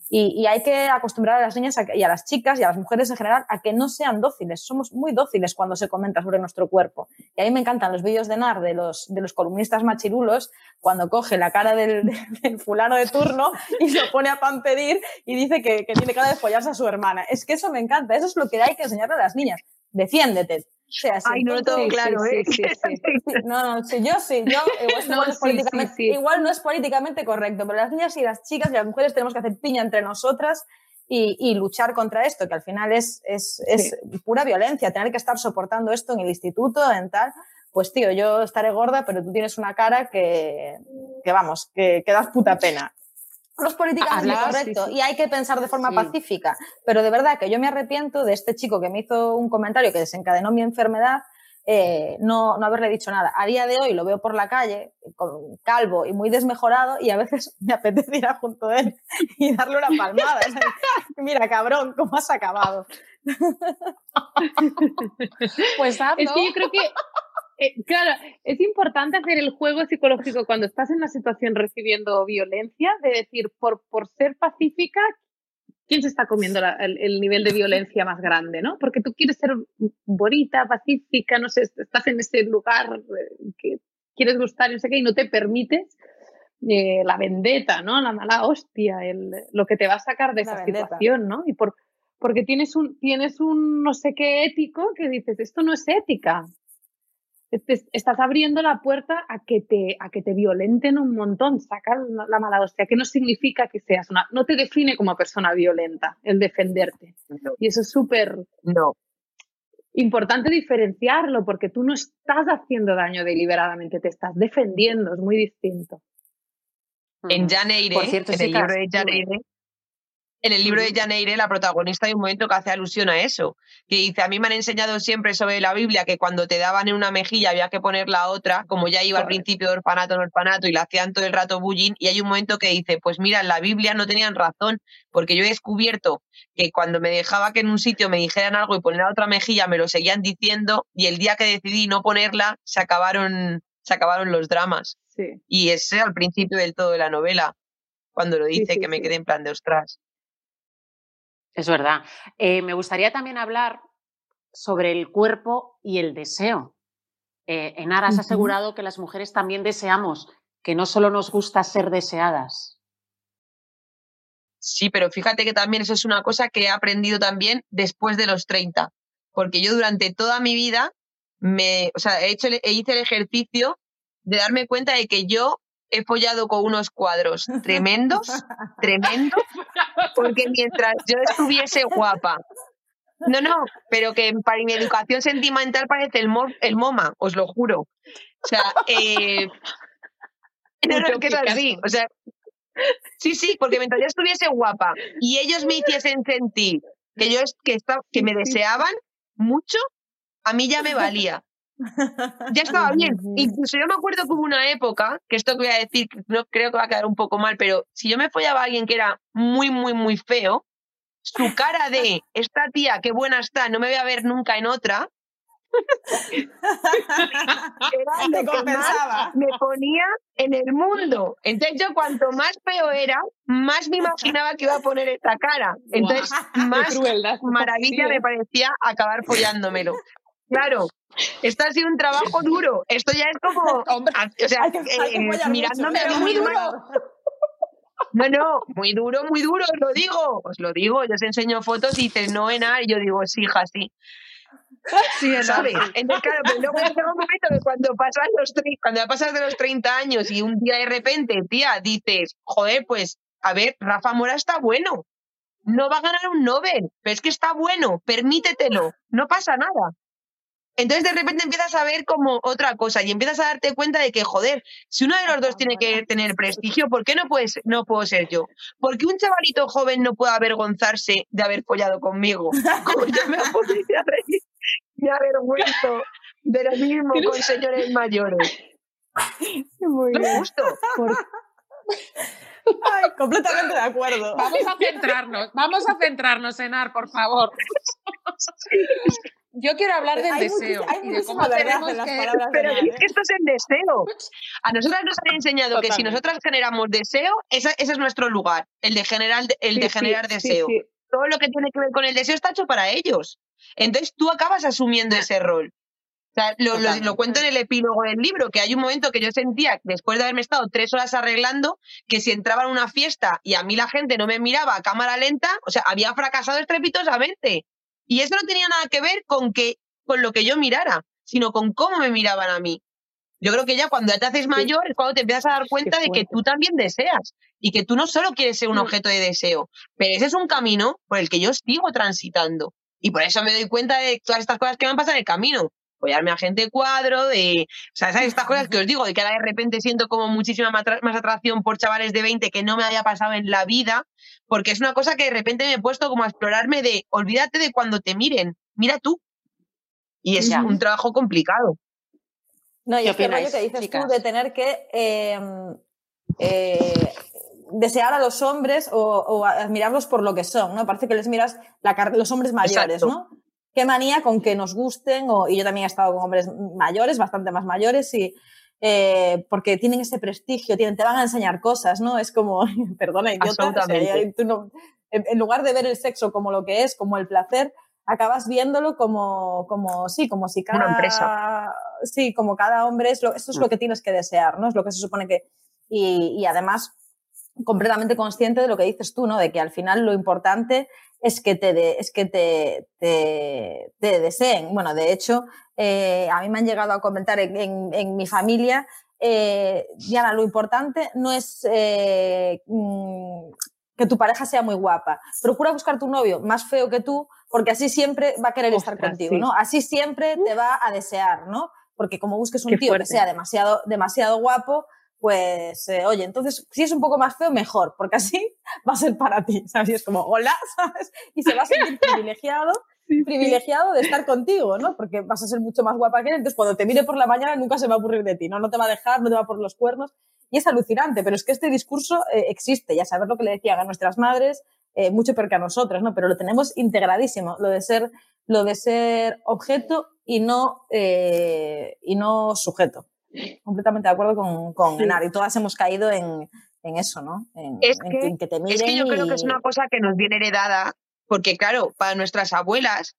Y, hay que acostumbrar a las niñas y a las chicas y a las mujeres en general a que no sean dóciles. Somos muy dóciles cuando se comenta sobre nuestro cuerpo. Y a mí me encantan los vídeos de NAR de los, de los columnistas machirulos cuando coge la cara del, *laughs* fulano de turno y lo pone a pan pedir y dice que, que tiene cara de follarse a su hermana. Es que eso me encanta. Eso es lo que hay que enseñarle a las niñas. Defiéndete. Ay, no lo tengo claro, ¿eh? *laughs* no, no, sí, yo sí, yo igual no, *laughs* es políticamente, igual no es políticamente correcto, pero las niñas y las chicas y las mujeres tenemos que hacer piña entre nosotras y, y luchar contra esto, que al final es, es, es pura violencia, tener que estar soportando esto en el instituto, en tal. Pues tío, yo estaré gorda, pero tú tienes una cara que, que vamos, que, que das puta pena no es políticamente correcto y hay que pensar de forma pacífica. Pero de verdad que yo me arrepiento de este chico que me hizo un comentario que desencadenó mi enfermedad, eh, no, no haberle dicho nada. A día de hoy lo veo por la calle, con, calvo y muy desmejorado, y a veces *laughs* me apetece ir a junto a él y darle una palmada. *laughs* Mira, cabrón, ¿cómo has acabado? *laughs* pues Es que yo creo que eh, claro, es importante hacer el juego psicológico cuando estás en una situación recibiendo violencia, de decir, por, por ser pacífica, ¿quién se está comiendo el, nivel de violencia más grande, no? Porque tú quieres ser bonita, pacífica, no sé, estás en ese lugar eh, que quieres gustar, no sé qué, y no te permites eh, la vendetta, ¿no? La mala hostia, el, lo que te va a sacar de esa situación, ¿no? Y por, porque tienes un, tienes un no sé qué ético que dices, esto no es ética. Estás abriendo la puerta a que, te, a que te violenten un montón, sacar la mala hostia, que no significa que seas una, no te define como persona violenta el defenderte. Y eso es súper no. importante diferenciarlo, porque tú no estás haciendo daño deliberadamente, te estás defendiendo, es muy distinto. En Janeire, Por cierto, en el libro de Janeire, en el libro de Janeire, la protagonista hay un momento que hace alusión a eso, que dice, a mí me han enseñado siempre sobre la Biblia que cuando te daban en una mejilla había que poner la otra, como ya iba al principio de orfanato en orfanato y la hacían todo el rato bullying, y hay un momento que dice, pues mira, en la Biblia no tenían razón, porque yo he descubierto que cuando me dejaba que en un sitio me dijeran algo y poner la otra mejilla me lo seguían diciendo, y el día que decidí no ponerla, se acabaron, se acabaron los dramas. Y ese al principio del todo de la novela, cuando lo dice, que me quedé en plan de ostras. Es verdad. Eh, me gustaría también hablar sobre el cuerpo y el deseo. Eh, Enar, has asegurado que las mujeres también deseamos, que no solo nos gusta ser deseadas. Sí, pero fíjate que también eso es una cosa que he aprendido también después de los 30, porque yo durante toda mi vida me, o sea, he hecho, hice el ejercicio de darme cuenta de que yo he follado con unos cuadros *laughs* tremendos, tremendos, porque mientras yo estuviese guapa, no, no, pero que para mi educación sentimental parece el, el MoMA, os lo juro. O sea, eh, *laughs* no, que es así, o sea, sí, sí, porque mientras yo estuviese guapa y ellos me hiciesen sentir que yo que, que me deseaban mucho, a mí ya me valía ya *laughs* estaba bien. Incluso yo me acuerdo que hubo una época, que esto que voy a decir, no creo que va a quedar un poco mal, pero si yo me follaba a alguien que era muy, muy, muy feo, su cara de esta tía, qué buena está, no me voy a ver nunca en otra. *laughs* era lo que más me ponía en el mundo. Entonces yo cuanto más feo era, más me imaginaba que iba a poner esta cara. Entonces más maravilla me parecía acabar follándomelo. Claro, esto ha sido un trabajo duro. Esto ya es como. *laughs* o sea, eh, mirándome a mí misma. No, no, muy duro, muy duro, os lo digo. Os lo digo, yo os enseño fotos y dices, no, Enar, y yo digo, sí, hija, sí. *laughs* Sí, ¿sabes? Entonces, claro, pero luego llega un momento que cuando pasas, los, cuando pasas de los 30 años y un día de repente, tía, dices, joder, pues, a ver, Rafa Mora está bueno. No va a ganar un Nobel, pero es que está bueno, permítetelo, no pasa nada. Entonces de repente empiezas a ver como otra cosa y empiezas a darte cuenta de que, joder, si uno de los dos tiene que tener prestigio, ¿por qué no, puedes, no puedo ser yo? ¿Por qué un chavalito joven no puede avergonzarse de haber follado conmigo? *laughs* Como yo me me avergüenzo de lo mismo con señores mayores. Muy es justo. Ay, completamente de acuerdo. Vamos a centrarnos, vamos a centrarnos, Enar, por favor. Yo quiero hablar del deseo y de cómo tenemos que... Pero es que esto es el deseo. A nosotras nos han enseñado que si nosotras generamos deseo, ese, es nuestro lugar, el de generar, el de generar deseo. Todo lo que tiene que ver con el deseo está hecho para ellos. Entonces tú acabas asumiendo ese rol. O sea, lo, lo, cuento en el epílogo del libro, que hay un momento que yo sentía, después de haberme estado tres horas arreglando, que si entraba en una fiesta y a mí la gente no me miraba a cámara lenta, o sea, había fracasado estrepitosamente. Y eso no tenía nada que ver con, que, con lo que yo mirara, sino con cómo me miraban a mí. Yo creo que ya cuando ya te haces mayor es cuando te empiezas a dar cuenta de que tú también deseas y que tú no solo quieres ser un mm. objeto de deseo, pero ese es un camino por el que yo sigo transitando. Y por eso me doy cuenta de todas estas cosas que me han pasado en el camino. Apoyarme a gente cuadro, de. O sea, ¿sabes? Estas cosas que os digo, de que ahora de repente siento como muchísima más atracción por chavales de 20 que no me había pasado en la vida, porque es una cosa que de repente me he puesto como a explorarme de olvídate de cuando te miren, mira tú. Y es un trabajo complicado. No, y es que rollo que dices tú de tener que em, eh, desear a los hombres o, admirarlos por lo que son, ¿no? Parece que les miras la los hombres mayores, ¿no? Qué manía con que nos gusten, o, y yo también he estado con hombres mayores, bastante más mayores, y eh, porque tienen ese prestigio, tienen, te van a enseñar cosas, ¿no? Es como, *laughs* perdona, idiota, tú no, en, lugar de ver el sexo como lo que es, como el placer, acabas viéndolo como, como sí, como si cada... Una empresa. Sí, como cada hombre, es lo, eso es lo mm. que tienes que desear, ¿no? Es lo que se supone que... Y, y además, completamente consciente de lo que dices tú, ¿no? De que al final lo importante es que te, es que te, te, te, deseen. Bueno, de hecho, eh, a mí me han llegado a comentar en, en, mi familia, eh, Diana, lo importante no es eh, mm, que tu pareja sea muy guapa. Procura buscar tu novio más feo que tú, porque así siempre va a querer estar contigo, ¿no? Así siempre te va a desear, ¿no? Porque como busques un tío que sea demasiado, demasiado guapo, pues, eh, oye, entonces, si es un poco más feo, mejor, porque así *laughs* va a ser para ti, *laughs* ¿sabes? Y es como, hola, *laughs* ¿sabes? Y se va a sentir privilegiado, privilegiado de estar contigo, ¿no? Porque vas a ser mucho más guapa que él, entonces cuando te mire por la mañana nunca se va a aburrir de ti, ¿no? No te va a dejar, no te va por los cuernos, y es alucinante, pero es que este discurso eh, existe, ya sabes lo que le decían a nuestras madres, eh, mucho peor que a nosotras, ¿no? Pero lo tenemos integradísimo, lo de ser, lo de ser objeto y no, y no sujeto completamente de acuerdo con, con Y todas hemos caído en, en eso, ¿no? En, es, que, te es que yo creo que es una cosa que nos viene heredada, porque claro, para nuestras abuelas,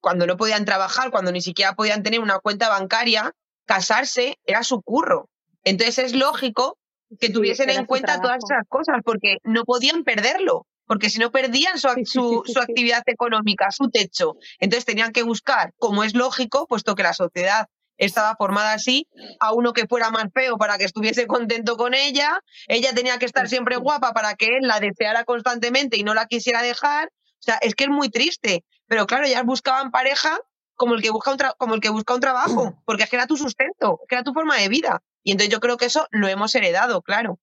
cuando no podían trabajar, cuando ni siquiera podían tener una cuenta bancaria, casarse era su curro. Entonces es lógico que tuviesen en cuenta todas esas cosas, porque no podían perderlo, porque si no perdían su, su, su actividad económica, su techo. Entonces tenían que buscar, como es lógico, puesto que la sociedad estaba formada así, a uno que fuera más feo para que estuviese contento con ella, ella tenía que estar siempre guapa para que él la deseara constantemente y no la quisiera dejar, o sea, es que es muy triste, pero claro, ellas buscaban pareja como el que busca un, como el que busca un trabajo, *clears throat* porque es que era tu sustento, que era tu forma de vida, y entonces yo creo que eso lo hemos heredado, claro.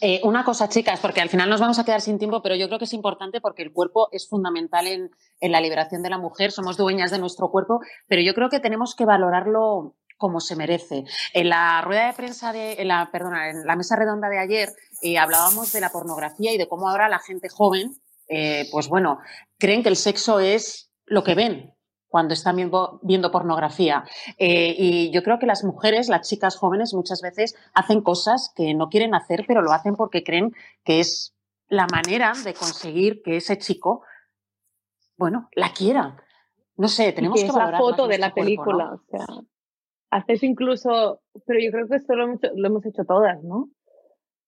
Eh, una cosa, chicas, porque al final nos vamos a quedar sin tiempo, pero yo creo que es importante porque el cuerpo es fundamental en, la liberación de la mujer, somos dueñas de nuestro cuerpo, pero yo creo que tenemos que valorarlo como se merece. En la rueda de prensa de, en la, perdona, en la mesa redonda de ayer eh, hablábamos de la pornografía y de cómo ahora la gente joven, eh, pues bueno, creen que el sexo es lo que ven, cuando están viendo, pornografía. Eh, y yo creo que las mujeres, las chicas jóvenes, muchas veces hacen cosas que no quieren hacer, pero lo hacen porque creen que es la manera de conseguir que ese chico, bueno, la quiera. No sé, tenemos que, es la foto de la película, o sea, haces incluso, pero yo creo que esto lo lo hemos hecho todas, ¿no?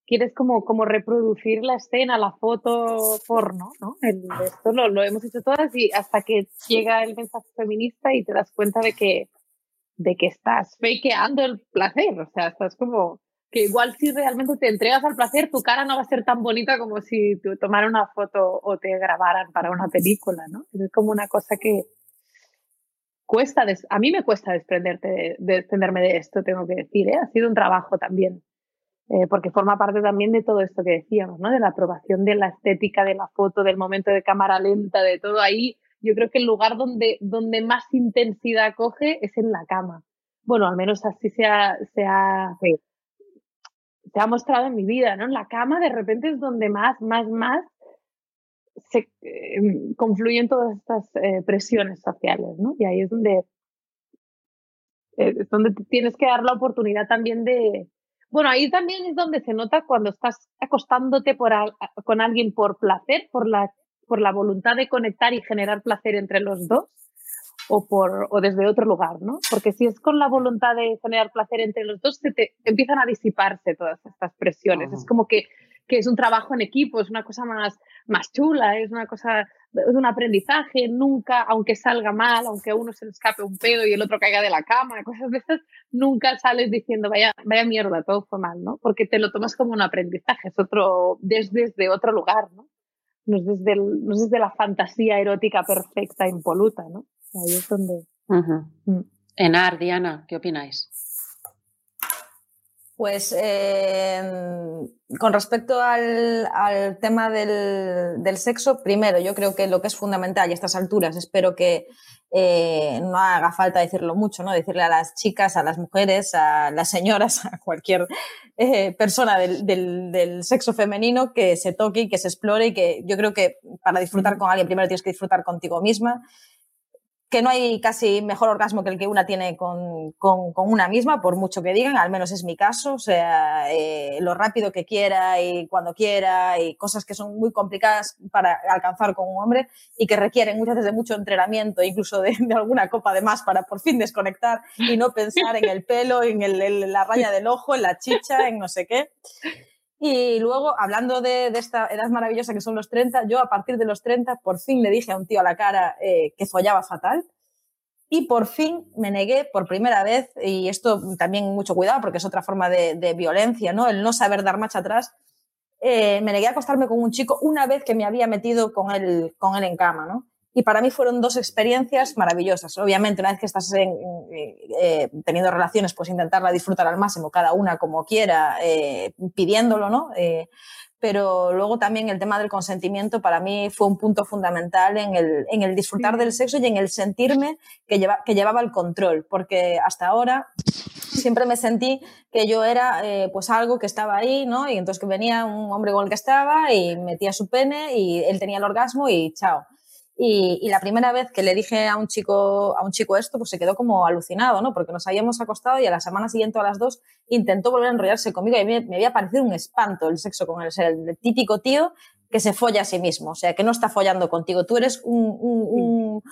Quieres como, como reproducir la escena, la foto porno, ¿no? esto lo, lo, hemos hecho todas y hasta que llega el mensaje feminista y te das cuenta de que, de que estás fakeando el placer, o sea, estás como que igual si realmente te entregas al placer, tu cara no va a ser tan bonita como si te tomaran una foto o te grabaran para una película, ¿no? Es como una cosa que cuesta, a mí me cuesta desprenderte, desprenderme de esto, tengo que decir, ¿eh? Ha sido un trabajo también eh, porque forma parte también de todo esto que decíamos, ¿no? De la aprobación de la estética, de la foto, del momento de cámara lenta, de todo ahí. Yo creo que el lugar donde, donde más intensidad coge es en la cama. Bueno, al menos así se ha, se ha, se ha mostrado en mi vida, ¿no? En la cama de repente es donde más, más, más se eh, confluyen todas estas eh, presiones sociales, ¿no? Y ahí es donde, es donde tienes que dar la oportunidad también de, bueno, ahí también es donde se nota cuando estás acostándote por con alguien por placer, por la, por la voluntad de conectar y generar placer entre los dos, o, por, o desde otro lugar, ¿no? Porque si es con la voluntad de generar placer entre los dos, se te, empiezan a disiparse todas estas presiones. Es como que, que es un trabajo en equipo, es una cosa más, más chula, es una cosa, es un aprendizaje, nunca, aunque salga mal, aunque a uno se le escape un pedo y el otro caiga de la cama, cosas de estas, nunca sales diciendo, vaya, vaya mierda, todo fue mal, ¿no? Porque te lo tomas como un aprendizaje, es otro, desde, desde otro lugar, ¿no? No es, desde no es desde la fantasía erótica perfecta, impoluta, ¿no? Ahí es donde... Mm. Enar, Diana, ¿qué opináis? Pues em, con respecto al, tema del, sexo, primero, yo creo que lo que es fundamental y a estas alturas, espero que eh, no haga falta decirlo mucho, ¿no? Decirle a las chicas, a las mujeres, a las señoras, *laughs* a cualquier eh, persona del, del, sexo femenino que se toque y que se explore y que yo creo que para disfrutar con alguien primero tienes que disfrutar contigo misma que no hay casi mejor orgasmo que el que una tiene con, con, una misma, por mucho que digan, al menos es mi caso, o sea, eh, lo rápido que quiera y cuando quiera y cosas que son muy complicadas para alcanzar con un hombre y que requieren muchas veces de mucho entrenamiento, incluso de, alguna copa de más para por fin desconectar y no pensar en el pelo, en, el, en la raya del ojo, en la chicha, en no sé qué. Y luego, hablando de, esta edad maravillosa que son los 30, yo a partir de los 30 por fin le dije a un tío a la cara eh, que follaba fatal. Y por fin me negué por primera vez, y esto también mucho cuidado porque es otra forma de, violencia, ¿no? El no saber dar marcha atrás. Eh, me negué a acostarme con un chico una vez que me había metido con él, con él en cama, ¿no? Y para mí fueron dos experiencias maravillosas. Obviamente, una vez que estás eh, teniendo relaciones, pues intentarla disfrutar al máximo, cada una como quiera, eh, pidiéndolo, ¿no? Eh, pero luego también el tema del consentimiento para mí fue un punto fundamental en el, en el disfrutar del sexo y en el sentirme que, lleva, que llevaba el control, porque hasta ahora siempre me sentí que yo era pues algo que estaba ahí, ¿no? Y entonces que venía un hombre con el que estaba y metía su pene y él tenía el orgasmo y chao. Y, la primera vez que le dije a un chico, a un chico esto, pues se quedó como alucinado, ¿no? Porque nos habíamos acostado y a la semana siguiente a las dos intentó volver a enrollarse conmigo y me, me había parecido un espanto el sexo con él. el, típico tío que se folla a sí mismo, o sea, que no está follando contigo. Tú eres un, un,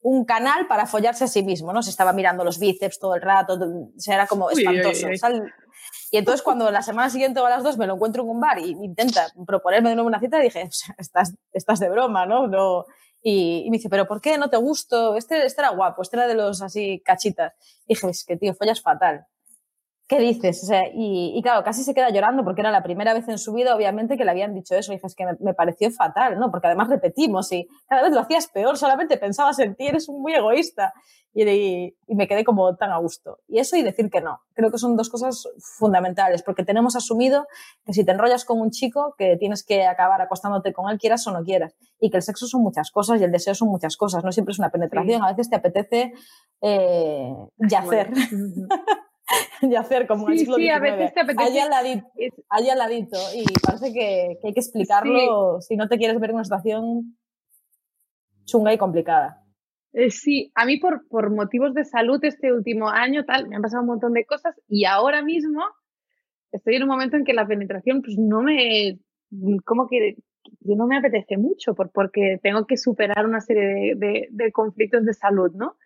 un, canal para follarse a sí mismo, ¿no? Se estaba mirando los bíceps todo el rato, o sea, era como espantoso. Y entonces cuando la semana siguiente o a las dos me lo encuentro en un bar y intenta proponerme de nuevo una cita, dije, estás, estás de broma, ¿no? no y, me dice, ¿pero por qué no te gustó? Este, este era guapo, este era de los así cachitas. Y dije, es que tío, follas fatal. ¿Qué dices? O sea, y, claro, casi se queda llorando porque era la primera vez en su vida, obviamente, que le habían dicho eso. Y dije, es que me, pareció fatal, ¿no? Porque además repetimos y cada vez lo hacías peor, solamente pensabas en ti, eres muy egoísta. Y, me quedé como tan a gusto. Y eso y decir que no. Creo que son dos cosas fundamentales, porque tenemos asumido que si te enrollas con un chico, que tienes que acabar acostándote con él, quieras o no quieras. Y que el sexo son muchas cosas y el deseo son muchas cosas. No siempre es una penetración, a veces te apetece eh, yacer. *laughs* *laughs* y hacer como sí, sí, a veces te apetece. Allá al ladito, Y parece que, hay que explicarlo si no te quieres ver en una situación chunga y complicada. Eh, sí, a mí por, por motivos de salud este último año tal, me han pasado un montón de cosas y ahora mismo estoy en un momento en que la penetración pues no me, como que, no me apetece mucho por, porque tengo que superar una serie de, de conflictos de salud, ¿no?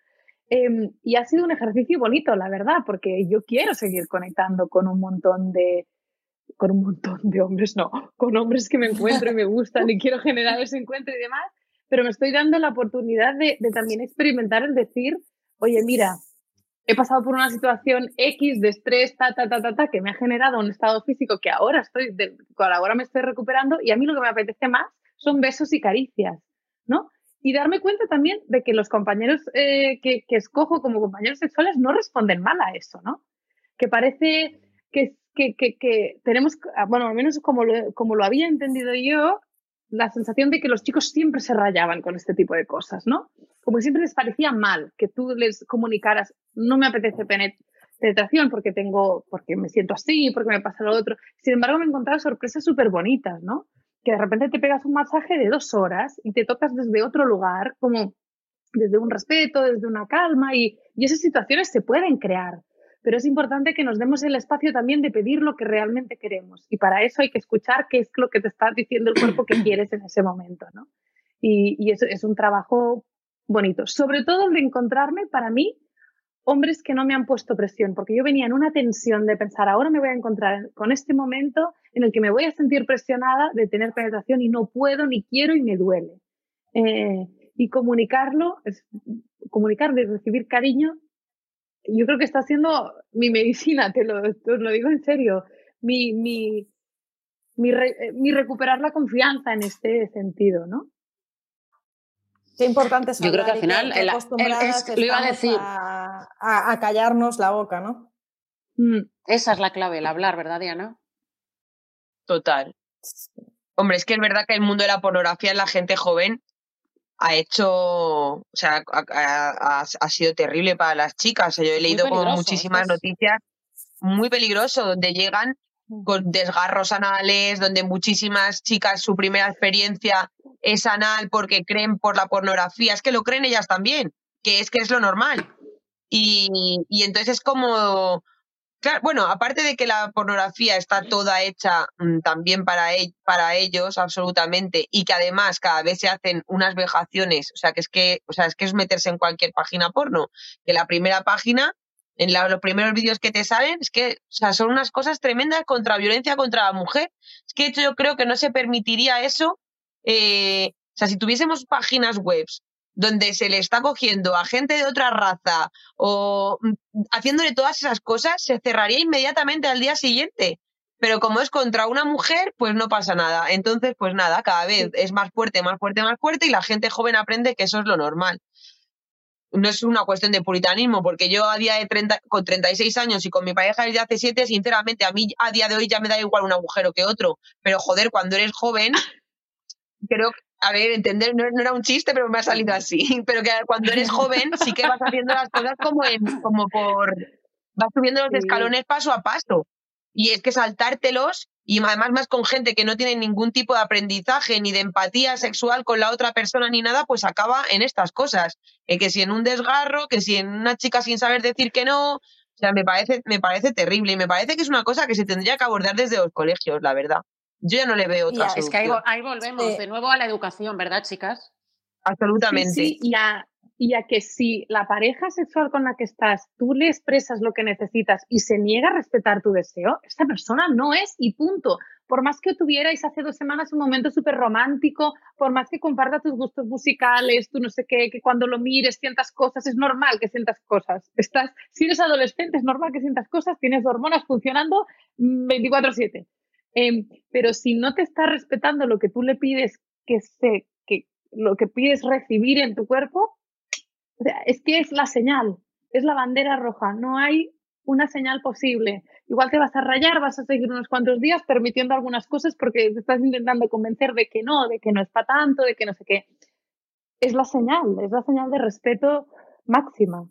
Em, y ha sido un ejercicio bonito, la verdad, porque yo quiero seguir conectando con un montón de, con un montón de hombres, no, con hombres que me encuentro y me gustan y quiero generar ese encuentro y demás, pero me estoy dando la oportunidad de, también experimentar el decir, oye, mira, he pasado por una situación X de estrés, ta, ta, ta, ta, ta, que me ha generado un estado físico que ahora estoy, de, ahora me estoy recuperando y a mí lo que me apetece más son besos y caricias, ¿no? Y darme cuenta también de que los compañeros eh, que, escojo como compañeros sexuales no responden mal a eso, ¿no? Que parece que, que, que tenemos, ah, bueno, al menos como lo, como lo había entendido yo, la sensación de que los chicos siempre se rayaban con este tipo de cosas, ¿no? Como que siempre les parecía mal que tú les comunicaras, no me apetece penetración porque tengo, porque me siento así, porque me pasa lo otro. Sin embargo, me he encontrado sorpresas súper bonitas, ¿no? Que de repente te pegas un masaje de dos horas y te tocas desde otro lugar, como desde un respeto, desde una calma, y, y esas situaciones se pueden crear. Pero es importante que nos demos el espacio también de pedir lo que realmente queremos. Y para eso hay que escuchar qué es lo que te está diciendo el cuerpo que quieres en ese momento, ¿no? Y, y eso es un trabajo bonito. Sobre todo el de encontrarme, para mí, hombres que no me han puesto presión, porque yo venía en una tensión de pensar, ahora me voy a encontrar con este momento en el que me voy a sentir presionada de tener penetración y no puedo, ni quiero y me duele. Eh, y comunicarlo, es, comunicarlo y recibir cariño, yo creo que está siendo mi medicina, te lo, lo digo en serio, mi, mi, mi, mi recuperar la confianza en este sentido, ¿no? Qué importante es Yo creo que al final, lo iba a decir. A, callarnos la boca, ¿no? Mm. Esa es la clave, el hablar, ¿verdad, Diana? Total. Hombre, es que es verdad que el mundo de la pornografía en la gente joven ha hecho, o sea, ha, sido terrible para las chicas. Yo he leído muchísimas noticias muy peligroso, donde llegan mm. con desgarros anales, donde muchísimas chicas su primera experiencia es anal porque creen por la pornografía, es que lo creen ellas también, que es que es lo normal. Y, y entonces es como, Claro, bueno, aparte de que la pornografía está toda hecha mm, también para, e, para ellos, absolutamente, y que además cada vez se hacen unas vejaciones, o sea, que es que, o sea, es que es meterse en cualquier página porno, que la primera página, en los primeros vídeos que te salen, es que, o sea, son unas cosas tremendas contra violencia contra la mujer. Es que de hecho yo creo que no se permitiría eso, eh, o sea, si tuviésemos páginas web donde se le está cogiendo a gente de otra raza o mm, haciéndole todas esas cosas, se cerraría inmediatamente al día siguiente. Pero como es contra una mujer, pues no pasa nada. Entonces, pues nada, cada vez es más fuerte, más fuerte, más fuerte y la gente joven aprende que eso es lo normal. No es una cuestión de puritanismo, porque yo a día de 30, con 36 años y con mi pareja desde hace 7, sinceramente, a mí a día de hoy ya me da igual un agujero que otro. Pero joder, cuando eres joven, *laughs* creo que a ver, entender, no, era un chiste, pero me ha salido así. *laughs* Pero que cuando eres joven sí que vas haciendo las cosas como, en, como por... Vas subiendo los escalones paso a paso. Y es que saltártelos, y además más con gente que no tiene ningún tipo de aprendizaje ni de empatía sexual con la otra persona ni nada, pues acaba en estas cosas. que si en un desgarro, que si en una chica sin saber decir que no, o sea, me parece, me parece terrible y me parece que es una cosa que se tendría que abordar desde los colegios, la verdad. Yo ya no le veo otra Es que ahí, volvemos de nuevo a la educación, ¿verdad, chicas? Absolutamente. Sí, y, a, y a que si la pareja sexual con la que estás, tú le expresas lo que necesitas y se niega a respetar tu deseo, esta persona no es y punto. Por más que tuvierais hace dos semanas un momento súper romántico, por más que comparta tus gustos musicales, tú no sé qué, que cuando lo mires sientas cosas, es normal que sientas cosas. Estás, si eres adolescente, es normal que sientas cosas, tienes hormonas funcionando 24/7. Em, pero si no te está respetando lo que tú le pides que se, que lo que pides recibir en tu cuerpo, es que es la señal, es la bandera roja, no hay una señal posible. Igual te vas a rayar, vas a seguir unos cuantos días permitiendo algunas cosas porque te estás intentando convencer de que no, de que no es para tanto, de que no sé qué. Es la señal, es la señal de respeto máxima.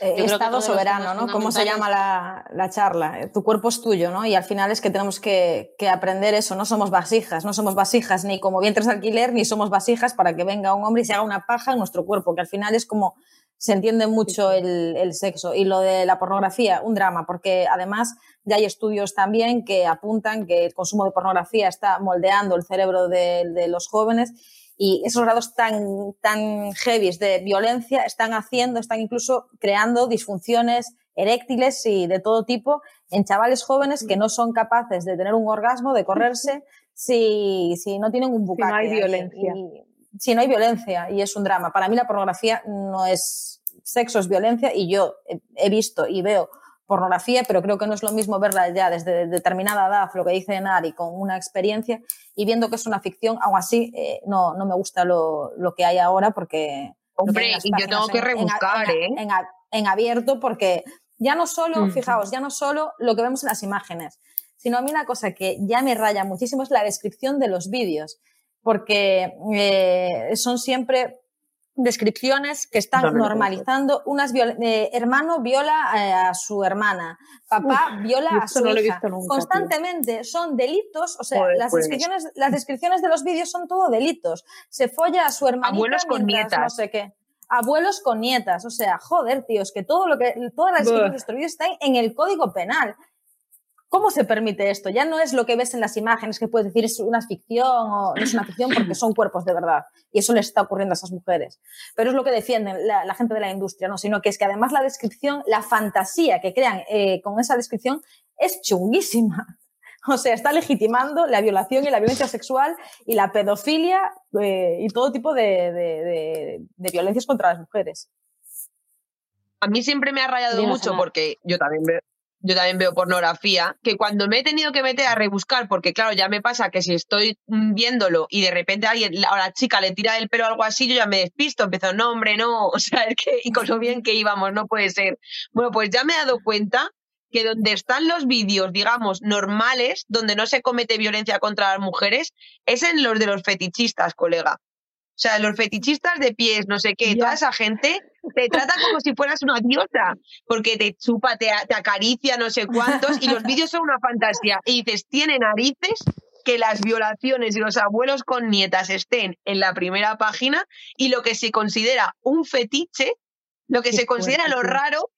Eh, estado soberano, ¿no? ¿Cómo se llama la, la, charla? Eh, tu cuerpo es tuyo, ¿no? Y al final es que tenemos que, que, aprender eso. No somos vasijas, no somos vasijas ni como vientres de alquiler, ni somos vasijas para que venga un hombre y se haga una paja en nuestro cuerpo, que al final es como se entiende mucho el, el sexo. Y lo de la pornografía, un drama, porque además ya hay estudios también que apuntan que el consumo de pornografía está moldeando el cerebro de, de los jóvenes y esos grados tan, tan heavy de violencia están haciendo, están incluso creando disfunciones eréctiles y de todo tipo en chavales jóvenes que no son capaces de tener un orgasmo, de correrse, *laughs* si, si no tienen un bucaque. Si no hay violencia. si no hay violencia y es un drama. Para mí la pornografía no es sexo, es violencia y yo he visto y veo pornografía, pero creo que no es lo mismo verla ya desde determinada edad, lo que dice Nari, con una experiencia y viendo que es una ficción, aún así eh, no, no me gusta lo, lo, que hay ahora porque... Hombre, yo tengo que rebuscar, en, ¿eh? En, abierto porque ya no solo, fijaos, ya no solo lo que vemos en las imágenes, sino a mí una cosa que ya me raya muchísimo es la descripción de los vídeos, porque eh, son siempre descripciones que están normalizando unas eh, hermano viola eh, a su hermana, papá viola a su hija. Constantemente son delitos, o sea, las pues. descripciones las descripciones de los vídeos son todo delitos. Se folla a su hermanita abuelos con nietas, no sé qué. Abuelos con nietas, o sea, joder, tíos, que todo lo que todas las descripciones de estos vídeos están en el Código Penal. ¿Cómo se permite esto? Ya no es lo que ves en las imágenes que puedes decir es una ficción o no es una ficción porque son cuerpos de verdad. Y eso les está ocurriendo a esas mujeres. Pero es lo que defienden la, gente de la industria, ¿no? Sino que es que además la descripción, la fantasía que crean eh, con esa descripción es chunguísima. *laughs* O sea, está legitimando la violación y la violencia sexual y la pedofilia eh, y todo tipo de, violencias contra las mujeres. A mí siempre me ha rayado mucho porque yo también veo, yo también veo pornografía, que cuando me he tenido que meter a rebuscar, porque claro, ya me pasa que si estoy mm, viéndolo y de repente alguien, a la chica le tira el pelo o algo así, yo ya me despisto, empiezo, no, hombre, no, *laughs* o sea, es que, y con lo bien que íbamos, no puede ser. Bueno, pues ya me he dado cuenta que donde están los vídeos, digamos, normales, donde no se comete violencia contra las mujeres, es en los de los fetichistas, colega. O sea, los fetichistas de pies, no sé qué, toda esa gente te trata como si fueras una diosa, porque te chupa, te, acaricia, no sé cuántos, y los *laughs* vídeos son una fantasía. Y dices, tiene narices que las violaciones y los abuelos con nietas estén en la primera página y lo que se considera un fetiche, lo que se considera lo raro,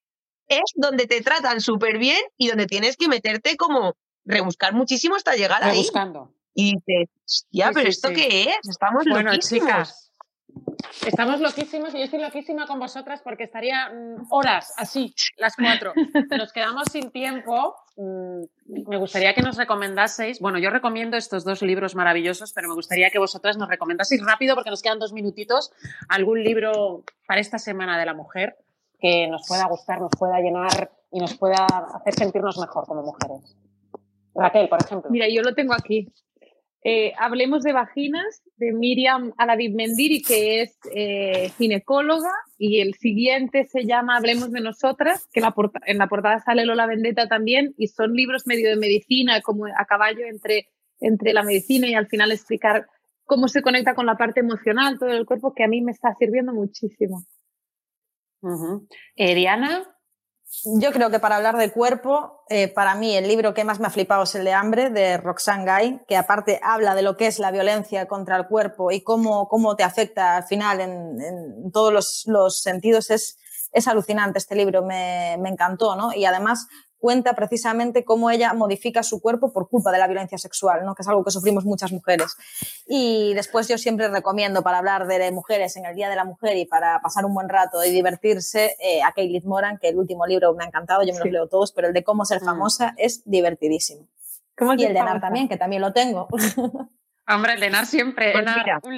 es donde te tratan súper bien y donde tienes que meterte como rebuscar muchísimo hasta llegar ahí. Rebuscando. Y dices, ya, pero ¿esto qué es? Estamos bueno, Chicas, estamos loquísimos y yo estoy loquísima con vosotras porque estaría mm, horas así, las cuatro. Nos quedamos sin tiempo. Mm, me gustaría que nos recomendaseis. Bueno, yo recomiendo estos dos libros maravillosos, pero me gustaría que vosotras nos recomendaseis rápido porque nos quedan dos minutitos algún libro para esta Semana de la Mujer que nos pueda gustar, nos pueda llenar y nos pueda hacer sentirnos mejor como mujeres. Raquel, por ejemplo. Mira, yo lo tengo aquí. Eh, hablemos de vaginas de Miriam Aladid Mendiri, que es eh, ginecóloga, y el siguiente se llama Hablemos de nosotras, que en la portada sale Lola Vendetta también, y son libros medio de medicina, como a caballo entre, entre la medicina y al final explicar cómo se conecta con la parte emocional, todo el cuerpo, que a mí me está sirviendo muchísimo. Eh, Diana. Yo creo que para hablar de cuerpo, eh, para mí el libro que más me ha flipado es el de Hambre, de Roxane Gay, que aparte habla de lo que es la violencia contra el cuerpo y cómo, cómo te afecta al final en, todos los, los, sentidos. Es, es alucinante este libro, me, me encantó, ¿no? Y además cuenta precisamente cómo ella modifica su cuerpo por culpa de la violencia sexual, ¿no? que es algo que sufrimos muchas mujeres. Y después yo siempre recomiendo para hablar de mujeres en el Día de la Mujer y para pasar un buen rato y divertirse eh, a Kaylee Moran, que el último libro me ha encantado, yo me los leo todos, pero el de cómo ser mm. famosa es divertidísimo. y el de Nar también, que también lo tengo. *laughs* Hombre, el de Nar siempre. Pues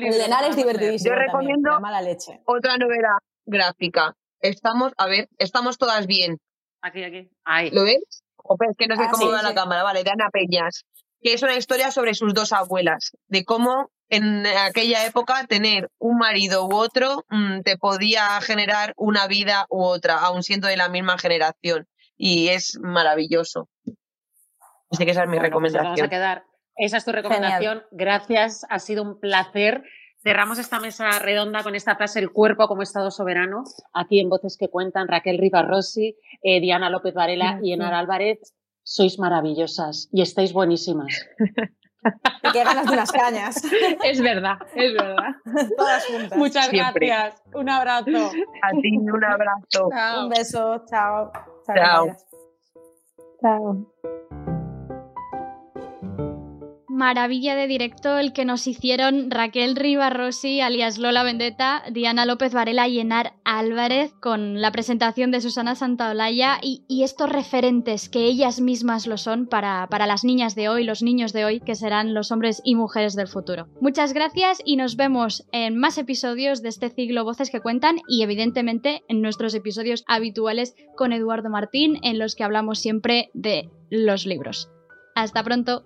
el de Nar es divertidísimo. Yo recomiendo mala leche. otra novela gráfica. Estamos, a ver, estamos todas bien Aquí, aquí. Ahí. ¿Lo ves? es que no sé ah, cómo va la cámara, vale, de Ana Peñas, que es una historia sobre sus dos abuelas, de cómo en aquella época tener un marido u otro mm, te podía generar una vida u otra, aun siendo de la misma generación. Y es maravilloso. Así que esa es mi pues recomendación. vamos a quedar. Esa es tu recomendación. Gracias, ha sido un placer. Cerramos esta mesa redonda con esta frase, el cuerpo como Estado soberano, aquí en Voces que Cuentan, Raquel Rossi, eh, Diana López Varela y Enar Álvarez. Sois maravillosas y estáis buenísimas. *laughs* Y qué ganas de unas cañas. *laughs* Es verdad, es verdad. Todas juntas. Muchas gracias. Un abrazo. A ti, un abrazo. Un beso. Chao. Chao. Chao maravilla de directo el que nos hicieron Raquel Rivarrosi, alias Lola Vendetta, Diana López Varela y Enar Álvarez con la presentación de Susana Santaolalla y, y estos referentes que ellas mismas lo son para, para las niñas de hoy, los niños de hoy, que serán los hombres y mujeres del futuro. Muchas gracias y nos vemos en más episodios de este ciclo Voces que Cuentan y evidentemente en nuestros episodios habituales con Eduardo Martín en los que hablamos siempre de los libros. Hasta pronto.